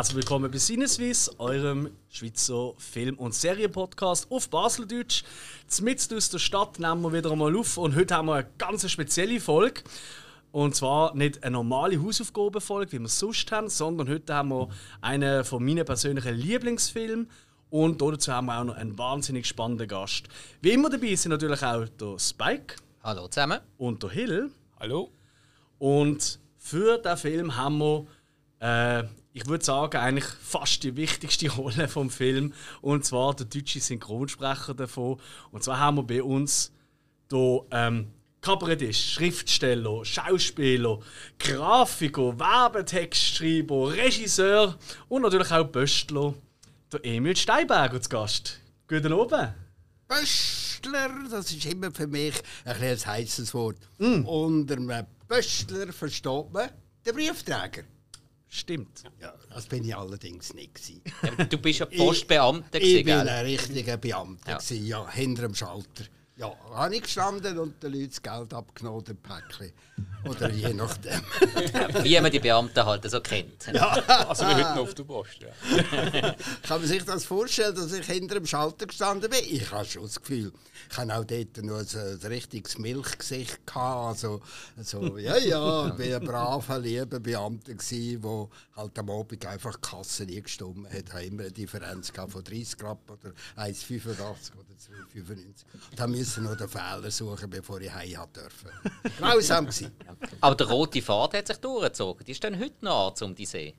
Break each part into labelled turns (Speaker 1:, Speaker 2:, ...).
Speaker 1: Herzlich willkommen bei Sinneswiss, eurem Schweizer Film- und Serienpodcast auf Baseldeutsch. Mitten aus der Stadt nehmen wir wieder einmal auf und heute haben wir eine ganz spezielle Folge. Und zwar nicht eine normale Hausaufgabenfolge, wie wir es sonst haben, sondern heute haben wir einen von meinen persönlichen Lieblingsfilmen. Und dazu haben wir auch noch einen wahnsinnig spannenden Gast. Wie immer dabei sind natürlich auch der Spike.
Speaker 2: Hallo zusammen.
Speaker 1: Und der Hill.
Speaker 3: Hallo.
Speaker 1: Und für diesen Film haben wir, äh, ich würde sagen, eigentlich fast die wichtigste Rolle vom Film. Und zwar der deutsche Synchronsprecher davon. Und zwar haben wir bei uns hier ähm, Kabarettist, Schriftsteller, Schauspieler, Grafiker, Werbetextschreiber, Regisseur und natürlich auch Böstler, der Emil Steinberger zu Gast. Guten Abend.
Speaker 4: Böstler, das ist immer für mich ein, ein heißes Wort. Mm. Unter einem Böstler versteht man den Briefträger.
Speaker 1: Stimmt.
Speaker 4: Ja, das bin ich allerdings nicht.
Speaker 2: Ja, du bist ja Postbeamter.
Speaker 4: Ich, ich bin ein richtiger Beamter, ja. Gewesen, ja, hinter dem Schalter. Ja, habe ich gestanden und den Leuten das Geld abgenommen, ein Päckchen. Oder je nachdem.
Speaker 2: Wie man die Beamten halt so kennt.
Speaker 3: Ja. Also wie heute noch auf der Post. Ja.
Speaker 4: Kann man sich das vorstellen, dass ich hinter dem Schalter gestanden bin? Ich habe schon das Gefühl, ich hatte auch dort nur ein, ein richtiges Milchgesicht. Gehabt. Also, also, ja, ja, ich war ein braver, lieber Beamter, der halt am Abend einfach die Kasse nie gestimmt hat. Ich hatte immer eine Differenz von 30 Grad oder 1,85 oder 2,95. Musste noch den Fehler suchen, bevor ich heim durfte. Grausam gewesen.
Speaker 2: Aber der rote Faden hat sich durchgezogen. Die stehen heute noch an, um die See.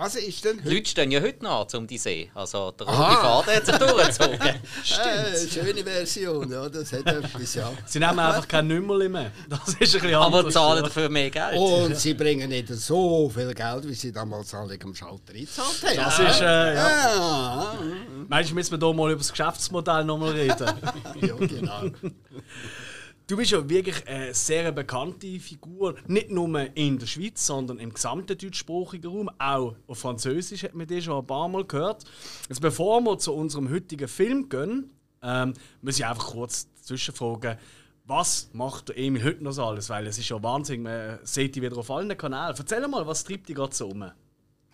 Speaker 4: Was ist denn
Speaker 2: heute? Leute stehen ja heute noch um die See. Also der rote Faden hat sich durchgezogen.
Speaker 4: Stimmt. Äh, schöne Version, ja, das hat etwas, ja.
Speaker 1: Sie nehmen einfach kein Nummerli mehr. Das ist ein bisschen
Speaker 2: anders. Aber zahlen dafür mehr Geld.
Speaker 4: Und sie bringen nicht so viel Geld, wie sie damals alle am Schalter eingezahlt haben.
Speaker 1: Das ist, äh, ja. ja. Meinst du, müssen wir hier mal über das Geschäftsmodell nochmal reden?
Speaker 4: ja, genau.
Speaker 1: Du bist ja wirklich eine sehr bekannte Figur, nicht nur in der Schweiz, sondern im gesamten deutschsprachigen Raum. Auch auf Französisch hat man dich schon ein paar Mal gehört. Jetzt, bevor wir zu unserem heutigen Film gehen, ähm, muss ich einfach kurz zwischenfragen, was macht der Emil heute noch so alles? Weil es ist ja Wahnsinn, man sieht dich wieder auf allen Kanälen. Erzähl mal, was treibt dich gerade so um?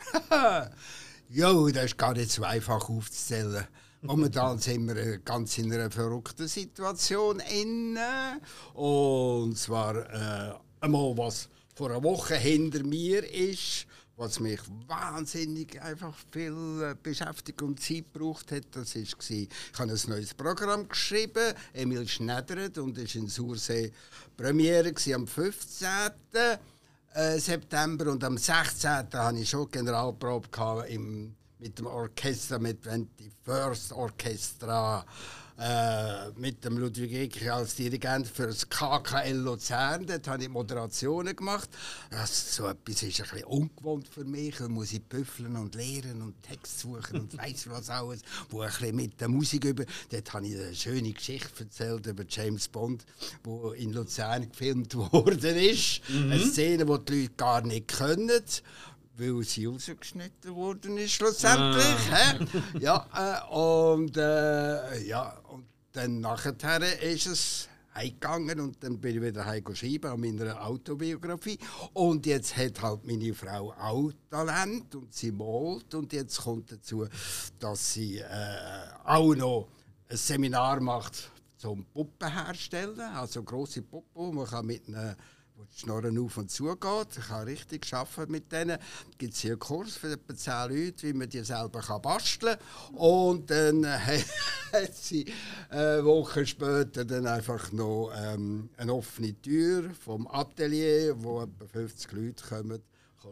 Speaker 4: jo, das ist gar nicht so einfach aufzuzählen. Momentan sind wir ganz in einer verrückten Situation inne. Und zwar äh, einmal, was vor einer Woche hinter mir ist, was mich wahnsinnig einfach viel äh, Beschäftigung und Zeit gebraucht hat, das war, ich habe ein neues Programm geschrieben, Emil Schneddert, und es war in Sursee Premiere am 15. Äh, September und am 16. hatte ich schon Generalprobe im mit dem Orchester, mit 21st Orchestra, äh, mit dem Ludwig Eckich als Dirigent für das KKL Luzern. Dort habe ich Moderationen gemacht. Das, so etwas ist ein bisschen ungewohnt für mich. Da muss ich büffeln und lehren und Text suchen und weiss was alles. Wo ein bisschen mit der Musik über. Dort habe ich eine schöne Geschichte erzählt über James Bond, wo in Luzern gefilmt worden ist. Mhm. Eine Szene, die die Leute gar nicht können weil sie rausgeschnitten worden ist schlussendlich. Ah. ja, äh, und, äh, ja, und dann nachher ist es heimgegangen und dann bin ich wieder heim schreiben an meiner Autobiografie. Und jetzt hat halt meine Frau auch Talent und sie malt und jetzt kommt dazu, dass sie äh, auch noch ein Seminar macht zum Puppen herstellen, also große Puppen, man kann mit einer wo die Schnorren auf und zu geht. Ich habe richtig arbeiten mit denen. Es gibt hier einen Kurs für etwa 10 Leute, wie man die selber kann basteln kann. Und dann äh, hat sie eine Woche später dann einfach noch ähm, eine offene Tür vom Atelier, wo etwa 50 Leute kommen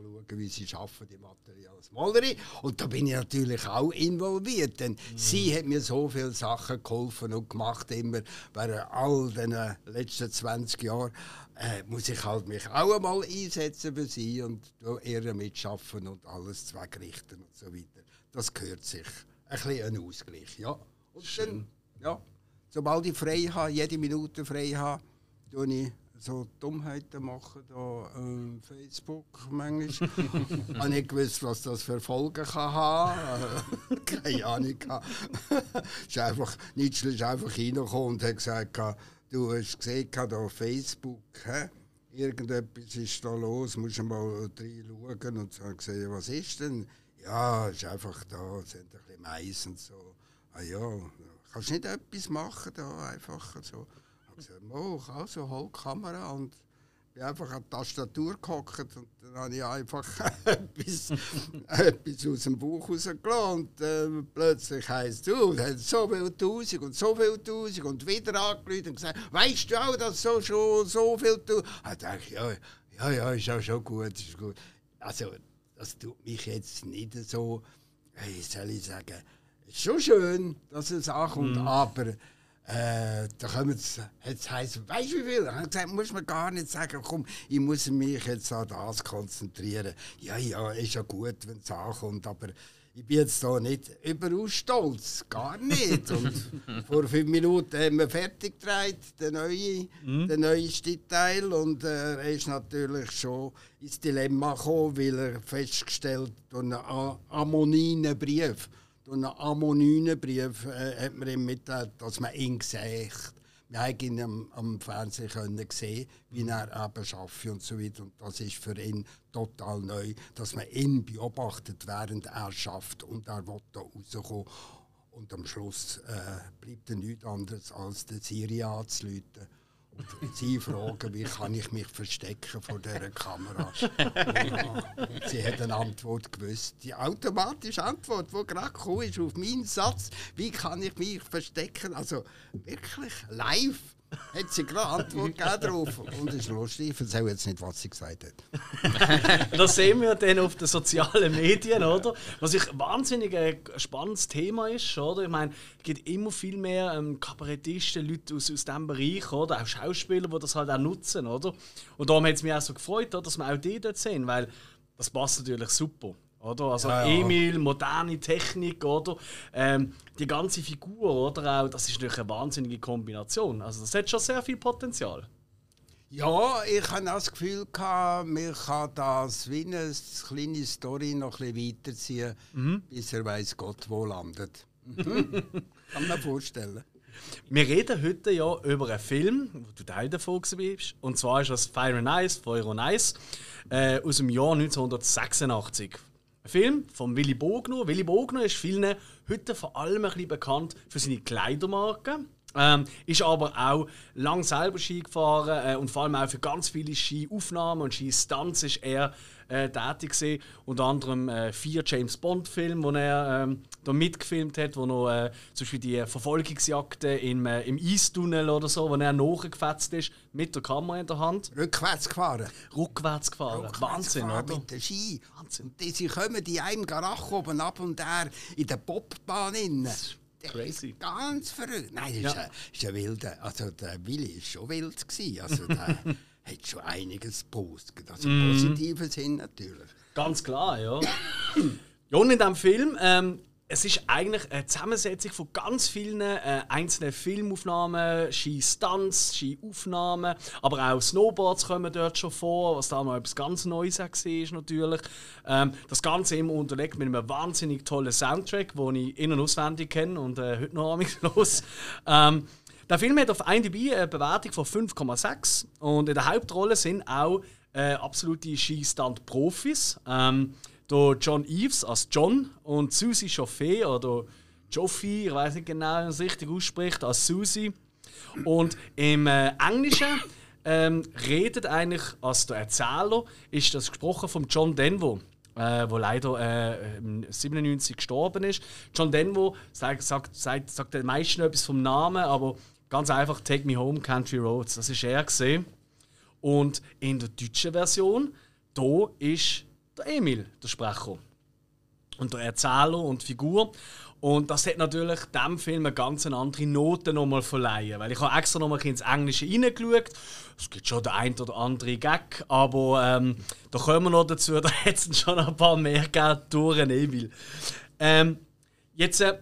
Speaker 4: schauen, wie sie arbeiten, im Material als Malerin. Und da bin ich natürlich auch involviert, denn mhm. sie hat mir so viele Sachen geholfen und gemacht, immer während all den letzten 20 Jahren äh, muss ich halt mich auch einmal einsetzen für sie und ihr mitschaffen und alles zweckrichten und so weiter. Das gehört sich. Ein bisschen ein Ausgleich, ja. Und Schön. dann, ja, sobald ich frei habe, jede Minute frei habe, tue ich so Dummheiten machen da äh, Facebook manchmal. ich habe nicht gewusst, was das für Folgen kann haben. Keine Ahnung. ist einfach, Nietzsche ist einfach reingekommen und hat gesagt, du hast gesehen da auf Facebook, hä? irgendetwas ist da los, musst du mal reinschauen. Und so gesehen, was ist denn? Ja, ist einfach da, sind ein bisschen Mais und so. Ah ja, kannst du nicht etwas machen da, einfach so. Ich habe gesagt, oh, also hol die Kamera und bin einfach an die Tastatur gehockt und dann habe ich einfach etwas, etwas aus dem Buch rausgelassen und äh, plötzlich heisst du, hat so viel Tausend und so viel Tausend und wieder angerufen und gesagt, weißt du auch, dass so schon so viel Tausend... Ich dachte, ja, ja, ja, ist auch schon gut, ist gut. Also, das tut mich jetzt nicht so, wie soll ich sagen, ist schon schön, dass es ankommt, aber äh, da kommen es, jetzt heisst, weißt du wie viel? Ich habe gesagt, muss man gar nicht sagen, komm, ich muss mich jetzt an das konzentrieren. Ja, ja, ist ja gut, wenn es ankommt, aber ich bin jetzt da nicht überaus stolz, gar nicht. Und vor fünf Minuten haben wir fertig gedreht, den neuen, den neuesten Teil. Und äh, er ist natürlich schon ins Dilemma gekommen, weil er festgestellt hat, einen anonymen Brief, durch einen anonymen Brief äh, hat man ihm mitgeteilt, dass man ihn sieht. Wir haben ihn am, am Fernsehen können sehen, wie er eben arbeitet und so weiter. Und das ist für ihn total neu, dass man ihn beobachtet, während er schafft und er will da rauskommen. Und am Schluss äh, bleibt er nichts anderes, als den Siri anzuleiten. Und sie fragen, wie kann ich mich verstecken vor dieser Kamera? Und sie hat eine Antwort gewusst. Die automatische Antwort, die gerade gekommen ist auf meinen Satz, wie kann ich mich verstecken? Also wirklich live hat sie gerade Antwort gegeben drauf. Und es ist lustig, ich erzähle jetzt nicht, was sie gesagt hat.
Speaker 1: Das sehen wir dann auf den sozialen Medien, oder? Was ich wahnsinnig ein spannendes Thema ist, oder? Ich meine, es gibt immer viel mehr ähm, Kabarettisten, Leute aus, aus diesem Bereich, oder? Auch Schauspieler, die das halt auch nutzen, oder? Und darum hat es mich auch so gefreut, oder, dass wir auch die dort sehen, weil das passt natürlich super. Oder? Also
Speaker 4: Ja, ja.
Speaker 1: Emil, moderne Technik, oder? Ähm, die ganze Figur, oder? Auch, das ist natürlich eine wahnsinnige Kombination. Also das hat schon sehr viel Potenzial.
Speaker 4: Ja, ich habe das Gefühl, gehabt, man kann das wie eine kleine Story noch ein bisschen weiterziehen, bis er weiß Gott wo landet. Mhm. kann man vorstellen.
Speaker 1: Wir reden heute ja über einen Film, wo du Teil davon bist. Und zwar ist das Fire and Ice, Feuer und Eis, äh, aus dem Jahr 1986. Ein Film von Willy Bogner. Willy Bogner ist vielen heute vor allem ein bisschen bekannt für seine Kleidermarke. Ähm, ist aber auch lang selber Ski gefahren äh, und vor allem auch für ganz viele Skiaufnahmen und Ski-Stunts ist er äh, tätig gewesen. Unter anderem äh, vier James Bond-Filme, wo er ähm, da mitgefilmt hat, wo noch äh, zum Beispiel die Verfolgungsjagden im, äh, im Eistunnel oder so, wo er nachgefetzt ist mit der Kamera in der Hand,
Speaker 4: Rückwärts gefahren.
Speaker 1: rückwärts gefahren.
Speaker 4: Rückwärts
Speaker 1: Wahnsinn,
Speaker 4: gefahren
Speaker 1: oder?
Speaker 4: Mit dem Ski.
Speaker 1: Wahnsinn.
Speaker 4: Die, sie kommen in einem Garage oben ab und der in der Bobbahn innen.
Speaker 1: Crazy.
Speaker 4: Ganz verrückt. Nein, das
Speaker 1: Ja.
Speaker 4: ist, ein, ist ein wilder. Also der Willi war schon wild. Gewesen. Also der hat schon einiges gepostet. Also im positiven Sinn natürlich.
Speaker 1: Ganz klar, ja. ja, und in diesem Film, ähm, es ist eigentlich eine Zusammensetzung von ganz vielen äh, einzelnen Filmaufnahmen, Ski-Stunts, Ski-Aufnahmen, aber auch Snowboards kommen dort schon vor, was da mal etwas ganz Neues war natürlich. Ähm, das Ganze immer unterlegt mit einem wahnsinnig tollen Soundtrack, den ich in- und auswendig kenne und äh, heute noch los. Ähm, der Film hat auf IMDb eine Bewertung von 5,6 und in der Hauptrolle sind auch äh, absolute Skistand-Profis. Ähm, der John Eves als John und Susie Chauffet oder Joffi, ich weiß nicht genau, wie man es richtig ausspricht, als Susie. Und im äh, Englischen ähm, redet eigentlich als der Erzähler ist das gesprochen von John Denver, äh, wo leider äh, im 97 gestorben ist. John Denver sagt, sagt, sagt, sagt den meisten etwas vom Namen, aber ganz einfach Take Me Home Country Roads. Das ist er gesehen. Und in der deutschen Version, da ist der Emil der Sprecher. Und der Erzähler und Figur. Und das hat natürlich dem Film eine ganz andere Note nochmal verleihen. Weil ich habe extra nochmal ins Englische reingeschaut. Es gibt schon den ein oder andere Gag, aber ähm, da kommen wir noch dazu, da hat es schon ein paar mehr gegeben durch den Emil. Ähm, jetzt, äh,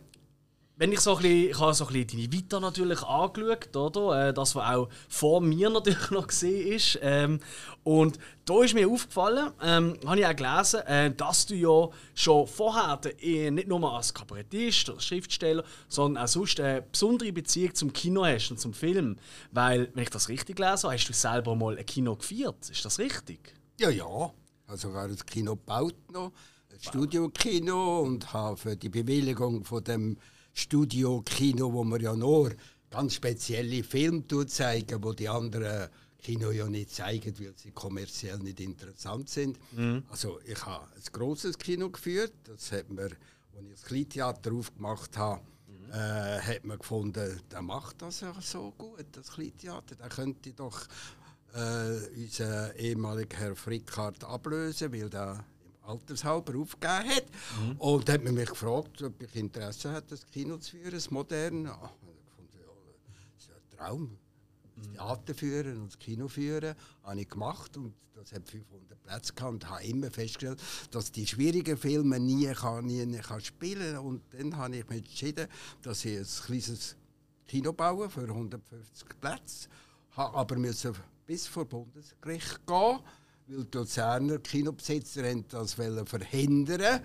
Speaker 1: wenn ich so ein bisschen, ich habe so ein bisschen deine Vita natürlich angeschaut, oder? Äh, das, was auch vor mir natürlich noch gesehen ist. Ähm, und da ist mir aufgefallen, ähm, habe ich auch gelesen, äh, dass du ja schon vorher äh, nicht nur als Kabarettist oder Schriftsteller, sondern auch sonst eine besondere Beziehung zum Kino hast und zum Film. Weil, wenn ich das richtig lese, hast du selber mal ein Kino gefeiert. Ist das richtig?
Speaker 4: Ja, ja. Also sogar das Kino gebaut noch. Studiokino und habe für die Bewilligung von dem Studiokino, wo man ja nur ganz spezielle Filme zeigen, wo die anderen Kino ja nicht zeigen, weil sie kommerziell nicht interessant sind. Also ich habe ein großes Kino geführt, das hat mir, als ich das Kleintheater aufgemacht habe, äh, hat man gefunden, der macht das ja so gut, das Kleintheater, der könnte doch äh, unseren ehemaligen Herr Frickhardt ablösen, weil der Altershalber aufgegeben hat. Und dann hat man mich gefragt, ob ich Interesse hätte, das Kino zu führen, das moderne. Ja, gefunden, ja, das ist ja ein Traum. Das Theater führen und das Kino führen, habe ich gemacht und das hat 500 Plätze gehabt und habe immer festgestellt, dass die schwierigen Filme nie, kann, nie, nie kann spielen und dann habe ich mich entschieden, dass ich ein kleines Kino baue für 150 Plätze, habe aber müssen bis vor Bundesgericht gehen, weil die Luzerner Kinobesitzer haben das verhindern.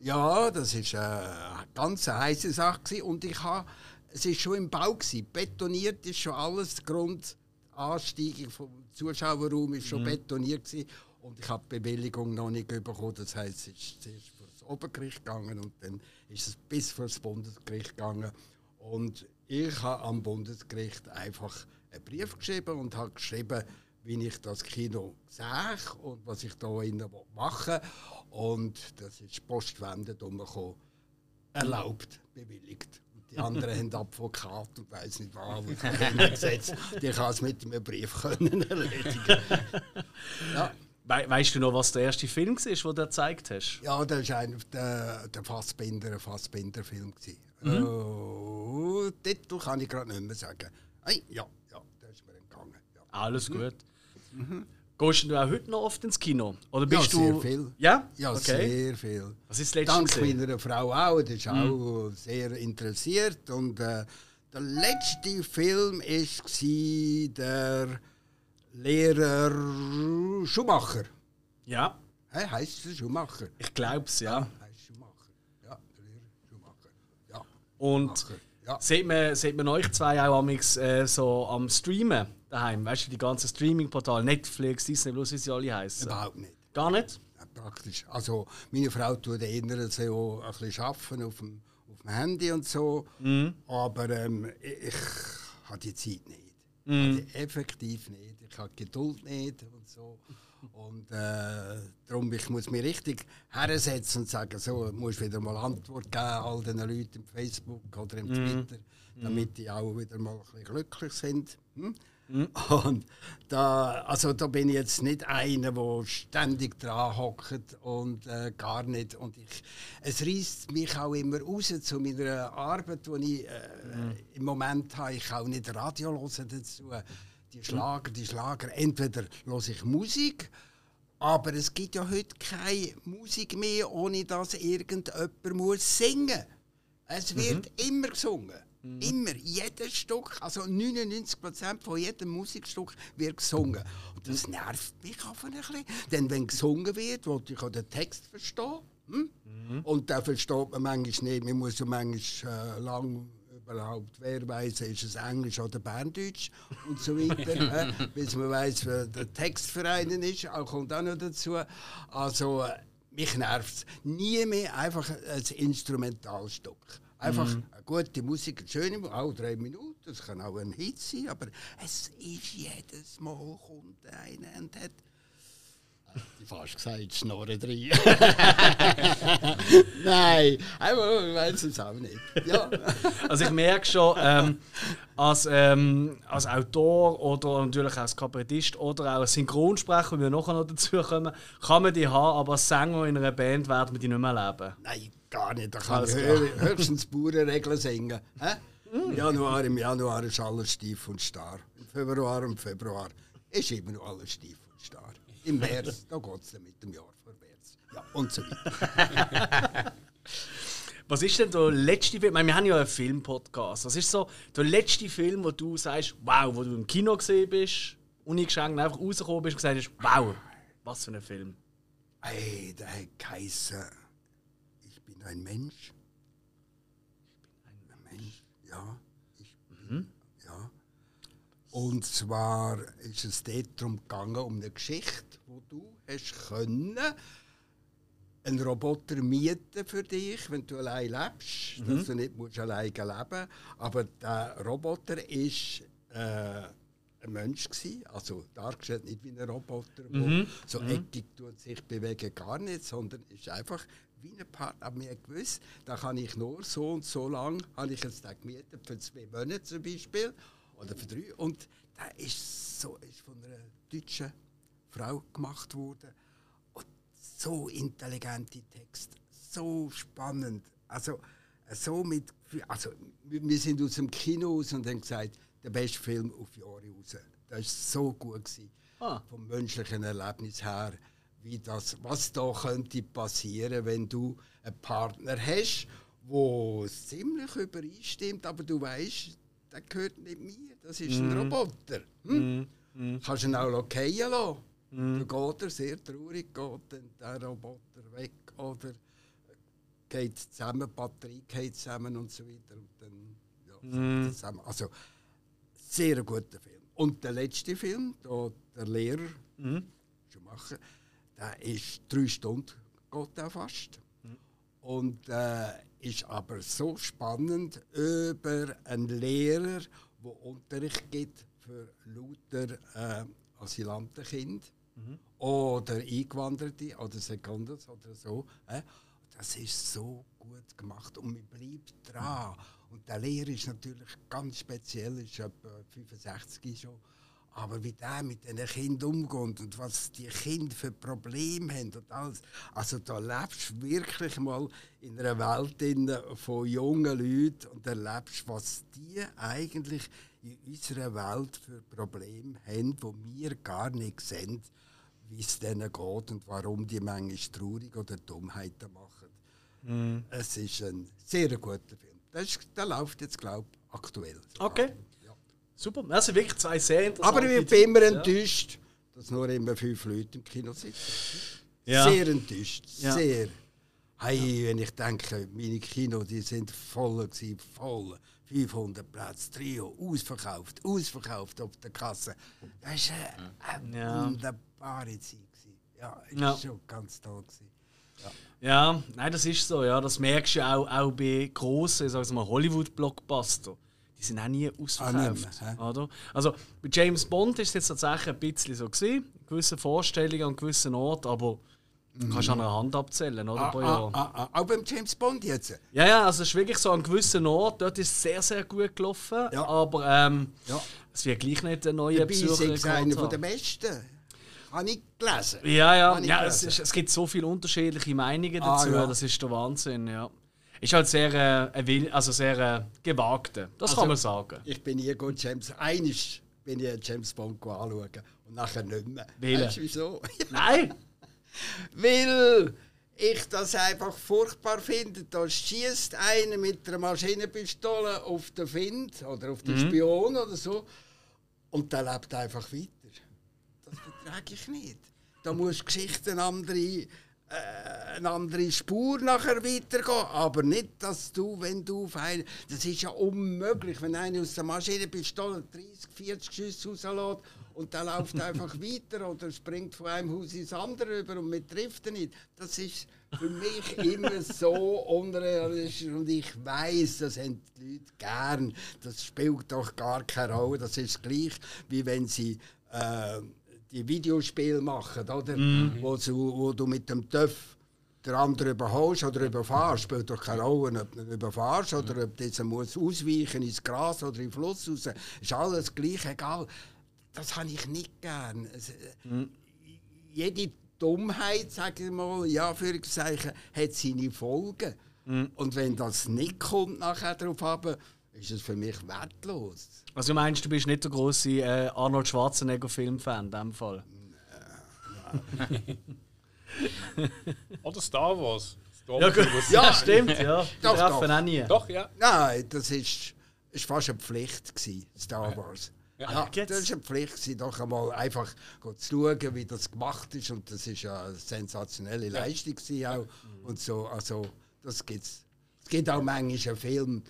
Speaker 4: Ja, das ist eine ganz heiße Sache gewesen. und ich habe, es ist schon im Bau gewesen. betoniert ist schon alles, die Grundansteigung vom Zuschauerraum ist schon betoniert gewesen. und ich habe die Bewilligung noch nicht bekommen. Das heißt, es ist zuerst vor das Obergericht gegangen und dann ist es bis vor das Bundesgericht gegangen und ich habe am Bundesgericht einfach einen Brief geschrieben und habe geschrieben, wie ich das Kino sehe und was ich da innen machen will. Und das ist postwendend umgekommen. Erlaubt, bewilligt. Und die anderen haben Advokat und weiß nicht was, und gesetzt. Die kann es mit einem Brief können erledigen. Ja.
Speaker 1: We weißt du noch, was der erste Film war, den du gezeigt hast?
Speaker 4: Ja, das war einer der, der Fassbinder, ein Fassbinder-Film. Mhm. Oh, Titel kann ich gerade nicht mehr sagen. Hey, ja, ja, der ist mir entgangen. Ja,
Speaker 1: Alles gut. Gehst du auch heute noch oft ins Kino? Oder bist
Speaker 4: ja
Speaker 1: du...
Speaker 4: sehr viel.
Speaker 1: Ja?
Speaker 4: Ja,
Speaker 1: okay.
Speaker 4: sehr viel.
Speaker 1: Was ist das
Speaker 4: Dank
Speaker 1: gesehen?
Speaker 4: meiner Frau auch, die ist auch sehr interessiert. Und äh, der letzte Film war der Lehrer Schumacher.
Speaker 1: Ja,
Speaker 4: Hey, heißt er Schumacher?
Speaker 1: ich glaube es, ja.
Speaker 4: Heißt Schumacher. Ja, der Lehrer Schumacher. Ja.
Speaker 1: Und
Speaker 4: Schumacher. Ja.
Speaker 1: sieht man, sieht man euch zwei auch amix, äh, so am Streamen daheim? Weißt du, die ganzen Streaming-Portale, Netflix, Disney Plus, wie sie alle heißen?
Speaker 4: Überhaupt nicht.
Speaker 1: Gar nicht?
Speaker 4: Ja, praktisch. Also meine Frau tut eher so ein bisschen arbeiten auf dem, auf dem Handy und so. Aber ähm, ich, ich habe die Zeit nicht. Habe die effektiv nicht. Ich habe Geduld nicht und so. Und äh, darum, ich muss mich richtig hersetzen und sagen, so, musst wieder mal Antwort geben all den Leuten im Facebook oder im Twitter, damit die auch wieder mal ein bisschen glücklich sind. Hm? Und da, also da bin ich jetzt nicht einer, der ständig dran hockt und äh, gar nicht. Und ich, es reißt mich auch immer raus zu meiner Arbeit, die ich äh, im Moment habe. Ich kann auch nicht Radio hören dazu. Die Schlager, die Schlager. Entweder höre ich Musik, aber es gibt ja heute keine Musik mehr, ohne dass irgendjemand muss singen Es wird immer gesungen. Immer, jedes Stück, also 99% von jedem Musikstück wird gesungen. Und das nervt mich einfach ein bisschen. Denn wenn gesungen wird, will ich auch den Text verstehen. Hm? Und da versteht man manchmal nicht. Man muss ja manchmal äh, lang überhaupt, wer weiß, ist es Englisch oder Berndeutsch und so weiter. äh, bis man weiß, wer der Textverein ist, auch kommt auch noch dazu. Also, äh, mich nervt es. Nie mehr einfach ein Instrumentalstück. Einfach eine gute Musik, eine schöne Musik, auch drei Minuten, das kann auch ein Hit sein, aber es ist jedes Mal kommt einer und hat ich fast gesagt, Schnorren drin. Nein, einfach, ich weiß es auch nicht. Ja.
Speaker 1: Also ich merke schon, ähm, als, ähm, als Autor oder natürlich als Kabarettist oder auch als Synchronsprecher, wenn wir nachher noch dazu kommen, kann man die haben, aber als Sänger in einer Band werden wir die nicht mehr leben.
Speaker 4: Nein, gar nicht. Da kann ich höchstens Bauernregeln singen. Hä? Im, Januar, Im Januar ist alles steif und starr. Im Februar und Februar ist immer noch alles steif und starr. Im März, da geht es mit dem Jahr vorwärts. Ja, und so weiter.
Speaker 1: Was ist denn der letzte Film? Meine, wir haben ja einen Film-Podcast. Was ist so der letzte Film, wo du sagst, wow, wo du im Kino gesehen bist, ungeschenkt einfach rausgekommen bist und gesagt hast, wow, was für ein Film.
Speaker 4: Ey, der hat geheißen, bin ein Mensch. Ich bin ein Mensch, ja. Ich bin, ja. Und zwar ist es dort darum gegangen, um eine Geschichte, wo du hast können einen Roboter mieten für dich, wenn du allein lebst, dass du nicht musst alleine leben Aber der Roboter ist äh, ein Mensch gsi, also dargestellt nicht wie ein Roboter, wo so eckig tut sich bewegen gar nicht, sondern ist einfach wie ein Partner. Aber mir gewusst, da kann ich nur so und so lang, habe ich jetzt den gemietet für zwei Monate zum Beispiel oder für drei. Und der ist so ist von einer deutschen Frau gemacht worden und so intelligente Texte, so spannend, also so mit, also wir wir sind aus dem Kino raus und haben gesagt, der beste Film auf Jahre raus. Das war so gut gewesen,
Speaker 1: Ah.
Speaker 4: vom menschlichen Erlebnis her, wie das, was da könnte passieren, wenn du einen Partner hast, wo ziemlich übereinstimmt, aber du weißt, der gehört nicht mir, das ist ein Roboter. Hm? Kannst du ihn auch fallen lassen. Dann geht er sehr traurig, geht dann der Roboter weg oder geht zusammen, die Batterie geht zusammen und so weiter. Und dann, ja, zusammen. Also, sehr guter Film. Und der letzte Film, da, der Lehrer, schon machen, der ist drei Stunden, geht der fast. Und äh, ist aber so spannend über einen Lehrer, der Unterricht gibt für lauter äh, Asylantenkinder oder Eingewanderte oder Sekundas oder so. Äh. Das ist so gut gemacht und man bleibt dran. Und der Lehrer ist natürlich ganz speziell, ist etwa 65 schon. Aber wie der mit diesen Kindern umgeht und was die Kinder für Probleme haben und alles. Also da lebst du wirklich mal in einer Welt von jungen Leuten und erlebst, was die eigentlich in unserer Welt für Probleme haben, die wir gar nicht sehen, wie es denen geht und warum die manchmal traurig oder Dummheiten machen. Es ist ein sehr guter Film. Das ist, der läuft jetzt, glaube ich, aktuell.
Speaker 1: Okay. Super. Das sind wirklich zwei sehr interessante
Speaker 4: Aber ich bin immer
Speaker 1: ja.
Speaker 4: enttäuscht, dass nur immer fünf Leute im Kino sitzen.
Speaker 1: Ja.
Speaker 4: Sehr enttäuscht,
Speaker 1: Ja.
Speaker 4: sehr. Hey, wenn ich denke, meine Kino, die sind voll gewesen, voll. 500 Plätze, Trio, ausverkauft, ausverkauft auf der Kasse. Das war eine, eine
Speaker 1: Ja.
Speaker 4: wunderbare Zeit. Gewesen. Ja, ist
Speaker 1: Ja.
Speaker 4: schon ganz toll. Gewesen.
Speaker 1: Ja, nein, das ist so. Ja, das merkst du auch, auch bei grossen, mal, Hollywood-Blockbuster. Die sind auch nie ausverkauft.
Speaker 4: Ah, mehr, hä?
Speaker 1: oder? Also bei James Bond ist es jetzt tatsächlich ein bisschen so gewesen, gewisse Vorstellungen an gewissen Orten, aber du kannst an einer Hand abzählen, oder?
Speaker 4: Ah,
Speaker 1: pro
Speaker 4: ah,
Speaker 1: Jahr.
Speaker 4: ah, ah, auch beim James Bond jetzt.
Speaker 1: Ja, ja, also es ist wirklich so an gewissen Orten, dort ist es sehr, sehr gut gelaufen,
Speaker 4: Ja.
Speaker 1: aber ähm,
Speaker 4: Ja.
Speaker 1: es wird gleich nicht ein neuer Besucher
Speaker 4: ist einer der besten. Habe ich gelesen.
Speaker 1: Ja, ja,
Speaker 4: ich
Speaker 1: ja es,
Speaker 4: gelesen.
Speaker 1: ist, es gibt so viele unterschiedliche Meinungen
Speaker 4: Ah,
Speaker 1: dazu,
Speaker 4: ja.
Speaker 1: das ist der Wahnsinn, ja. Ist halt sehr, äh, ein Will- also sehr äh, gewagte, das
Speaker 4: Also-
Speaker 1: kann man sagen.
Speaker 4: Ich bin nie gut James. Eines bin ich James Bond anschauen und nachher nicht mehr.
Speaker 1: Welchen?
Speaker 4: Weißt du wieso?
Speaker 1: Nein!
Speaker 4: Weil ich das einfach furchtbar finde. Da schießt einer mit einer Maschinenpistole auf den Find oder auf den Spion oder so und der lebt einfach weiter. Das vertrage ich nicht. Da muss die Geschichte eine andere, äh, eine andere Spur nachher weitergehen. Aber nicht, dass du, wenn du auf einen... Das ist ja unmöglich, wenn einer aus der Maschinenpistole 30, 40 Schüsse rauslässt und der läuft einfach weiter oder springt von einem Haus ins andere rüber und man trifft ihn nicht. Das ist für mich immer so unrealistisch und ich weiß, das haben die Leute gern. Das spielt doch gar keine Rolle. Das ist gleich, wie wenn sie äh, die Videospiele machen, oder? Wo, du, wo du mit dem Töff der andere überholst oder überfahrst, spielt doch keine Rolle, ob du überfahrst oder ob dieser muss ausweichen ins Gras oder in den Fluss raus. Ist alles gleich egal. Das habe ich nicht gern. Äh, Jede Dummheit, sage ich mal, ja, für Zeichen, hat seine Folgen. Und wenn das nicht kommt nachher darauf ab, ist es für mich wertlos.
Speaker 1: Also du meinst, du bist nicht der große äh, Arnold Schwarzenegger-Filmfan in dem Fall?
Speaker 3: Oder Star Wars. Star
Speaker 1: Ja,
Speaker 3: Wars
Speaker 1: gut.
Speaker 3: muss-
Speaker 1: ja stimmt, ja.
Speaker 4: Doch,
Speaker 1: treffen
Speaker 4: doch.
Speaker 1: auch nie.
Speaker 3: Doch, ja.
Speaker 4: Nein, das ist, ist fast eine Pflicht gewesen, Star Wars. Ja,
Speaker 1: jetzt-
Speaker 4: das war eine Pflicht, gewesen, doch einmal einfach go zu schauen, wie das gemacht ist. Und das ist ja eine sensationelle Leistung gewesen auch. Und so, also, das gibt's. Es gibt auch manchmal einen Film,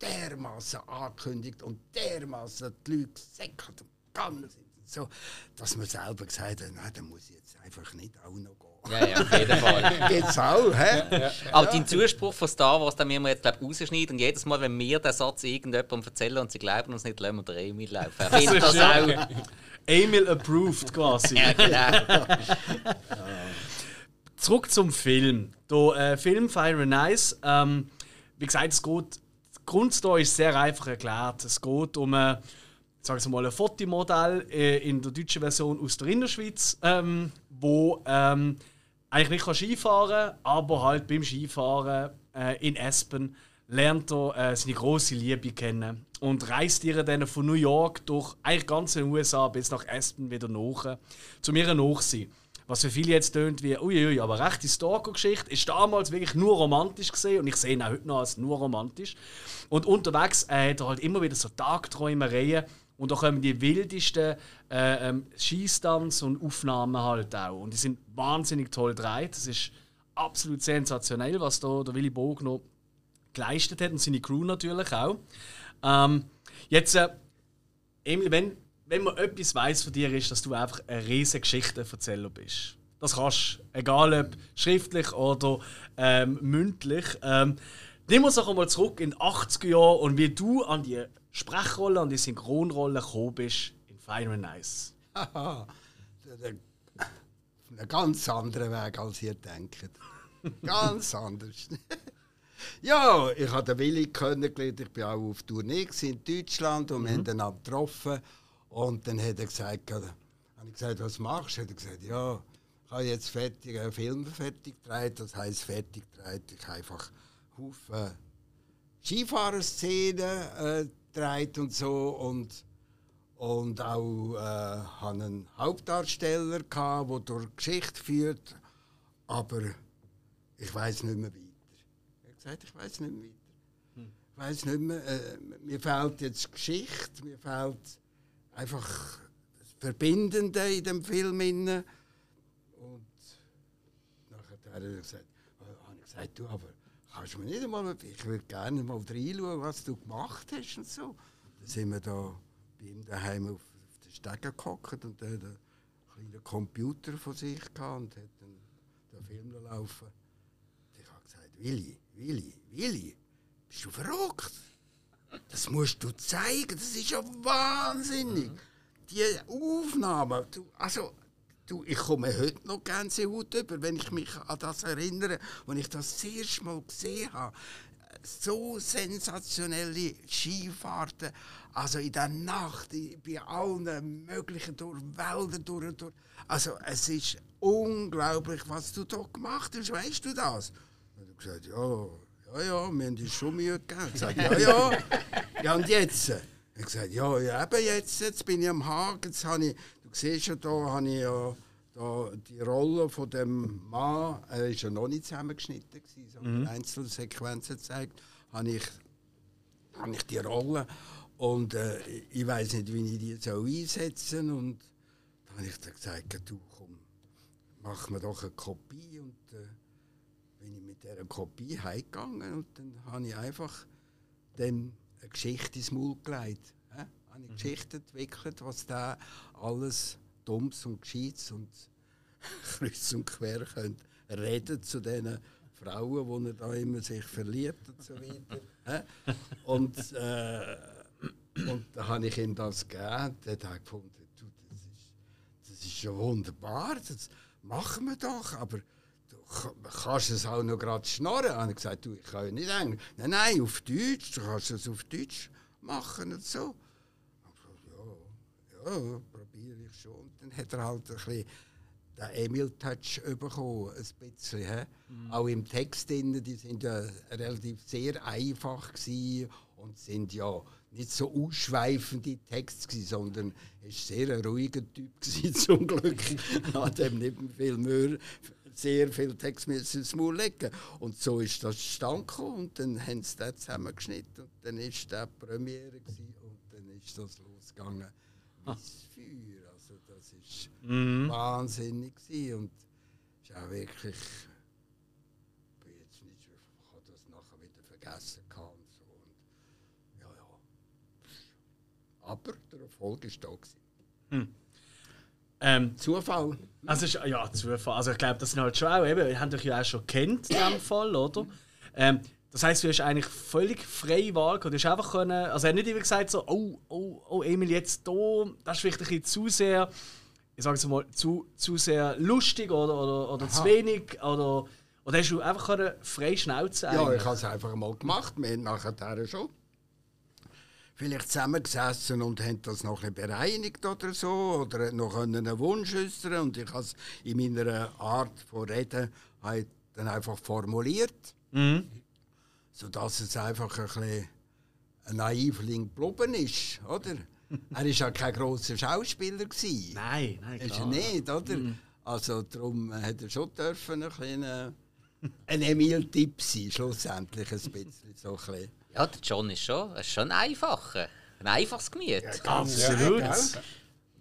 Speaker 4: dermaßen ankündigt und dermaßen die Leute säckert und gegangen sind. so, dass man selber gesagt hat, nein, da muss ich jetzt einfach nicht auch noch gehen.
Speaker 2: Ja, ja, auf jeden Fall.
Speaker 4: Geht's auch, hä?
Speaker 2: Aber dein Zuspruch von Star Wars, den müssen wir jetzt glaub, rausschneiden. Und jedes Mal, wenn wir den Satz irgendjemandem erzählen und sie glauben uns nicht, lassen wir den Emil laufen. Er findet das auch.
Speaker 1: Emil approved quasi.
Speaker 2: Ja, genau.
Speaker 1: Zurück zum Film. Der äh, Film Fire and Ice, ähm, wie gesagt, es geht, Grundstory ist sehr einfach erklärt. Es geht um ein, sagen wir mal, ein Fotomodell äh, in der deutschen Version aus der Innerschweiz, ähm, wo ähm, eigentlich nicht kann Skifahren aber halt beim Skifahren äh, in Aspen lernt er äh, seine große Liebe kennen und reist ihr dann von New York durch eigentlich den USA bis nach Aspen wieder nach, zu ihrer Nachsehen. Was für viele jetzt tönt wie, uiui, aber rechte Stalker-Geschichte, ist damals wirklich nur romantisch gesehen und ich sehe ihn auch heute noch als nur romantisch. Und unterwegs äh, hat er halt immer wieder so Tagträumereien und da kommen die wildesten äh, ähm, Skistunts und Aufnahmen halt auch. Und die sind wahnsinnig toll gedreht. Das ist absolut sensationell, was da der Willy Bogner geleistet hat und seine Crew natürlich auch. Ähm, jetzt, äh, Emil, wenn, wenn man etwas weiß von dir, ist, dass du einfach ein riesiger Geschichtenerzähler bist. Das kannst du, egal ob schriftlich oder ähm, mündlich. Ähm, nimm uns doch einmal zurück in die 80er Jahre und wie du an die Sprechrolle, an die Synchronrolle gekommen bist in Fire and Ice.
Speaker 4: Haha, ein ganz anderer Weg, als ihr denkt. ganz anders. ja, ich habe den Willi kennengelernt. Ich war auch auf Tournee in Deutschland und wir haben ihn auch getroffen. Und dann hat er gesagt, habe ich gesagt, was machst du? Hat er gesagt, ja, ich habe jetzt fertig, einen Film fertig gedreht. Das heisst fertig gedreht. Ich habe einfach Haufen Skifahrerszenen äh, gedreht und so. Und und auch äh, hatte einen Hauptdarsteller, gehabt, der durch Geschichte führt. Aber ich weiß nicht mehr weiter. Er hat gesagt, ich weiß nicht mehr weiter. Ich weiß nicht mehr. Äh, mir fehlt jetzt Geschichte, mir fehlt einfach das Verbindende in dem Film. Inne. Und nachher hat er gesagt, äh, habe ich gesagt, du, aber kannst du mir nicht einmal, ich würde gerne mal reinschauen, was du gemacht hast und so. Dann sind wir da bei ihm daheim auf, auf den Stegen gehockt und er hat einen kleinen Computer von sich gehabt und hat dann den Film laufen. Und ich habe gesagt, Willi, Willi, Willi, bist du verrückt? Das musst du zeigen, das ist ja wahnsinnig. Die Aufnahmen, du, also, du, ich komme heute noch Gänsehaut über, wenn ich mich an das erinnere, als ich das das erste Mal gesehen habe. So sensationelle Skifahrten, also in der Nacht, bei allen möglichen durch Wälder durch, durch. Also es ist unglaublich, was du da gemacht hast, weißt du das? Und hat gesagt, ja, ja, ja, wir haben uns schon Mühe gegeben. Ich gesagt, ja, ja. Ja, und jetzt? Hat gesagt, ja, ja, eben jetzt, jetzt bin ich am Haken, jetzt habe ich, du siehst ja, da habe ich ja da die Rolle von dem Mann, er war ja noch nicht zusammengeschnitten, gewesen, sondern einzelne Sequenzen gezeigt, habe ich, habe ich die Rolle und äh, ich weiß nicht, wie ich die so einsetzen und dann habe ich dann gesagt, du komm, mach mir doch eine Kopie und bin ich mit dieser Kopie heimgegangen und dann habe ich einfach dem eine Geschichte ins Maul gelegt. Hä? Habe ich Geschichte entwickelt, was da alles Dummes und Gescheites und kreuz und quer könnt reden zu diesen Frauen, die er da immer sich verliebt und so weiter. Und, äh, und da habe ich ihm das gegeben. Dann hat gefunden, du, das, ist, das ist ja wunderbar, das machen wir doch, aber du ka- kannst es auch noch gerade schnarren. Habe ich gesagt, du, ich kann ja nicht Englisch. Nein, nein, auf Deutsch, du kannst es auf Deutsch machen und so. Ich habe gesagt, ja, ja, probiere ich schon. Und dann hat er halt ein bisschen den Emil-Touch bekommen, ein bisschen. He? Auch im Text, drin, die sind ja relativ sehr einfach gewesen und sind ja nicht so ausschweifende Texte gewesen, sondern er war sehr ein ruhiger Typ gewesen, zum Glück. Hat ihm nicht viel mehr, sehr viel Text müssen ins Maul legen. Und so ist das zustande gekommen. Und dann haben sie das zusammengeschnitten. Und dann war das die Premiere gewesen, und dann ist das losgegangen das Feuer. Also das ist wahnsinnig gewesen. Und ist auch wirklich ich bin jetzt nicht ich habe das nachher wieder vergessen gehabt und so. Und ja ja. Aber der Erfolg ist da gewesen.
Speaker 1: Ähm,
Speaker 4: Zufall.
Speaker 1: also ist, ja, Zufall. Also ich glaube, das sind halt schon auch, eben, ihr habt euch ja auch schon kennt in dem Fall, oder? Ähm, das heisst, du hast eigentlich völlig freie Wahl gehabt. Du hast einfach können, also er hat nicht immer gesagt so, oh, oh, oh, Emil, jetzt da, das ist vielleicht ein bisschen zu sehr, ich sage es mal, zu, zu sehr lustig oder, oder, oder zu wenig, oder, oder hast du einfach können frei Schnauze
Speaker 4: Ja,
Speaker 1: eigentlich?
Speaker 4: ich habe es einfach mal gemacht. Wir haben nachher schon vielleicht zusammengesessen und haben das noch ein bisschen bereinigt oder so. Oder noch einen Wunsch äußern. Und ich habe es in meiner Art von Reden halt dann einfach formuliert. Sodass es einfach ein bisschen ein Naivling geblieben ist, oder? er war ja kein grosser Schauspieler. Gewesen.
Speaker 1: Nein, nein,
Speaker 4: Ist
Speaker 1: klar.
Speaker 4: er nicht, oder? Also darum hat er schon dürfen ein kleiner ein Emil-Tipp sein, schlussendlich ein bisschen. So ein bisschen.
Speaker 2: Ja, der John ist schon, ist schon einfacher. Ein einfaches Gemüt.
Speaker 1: Absolut.
Speaker 4: Ja?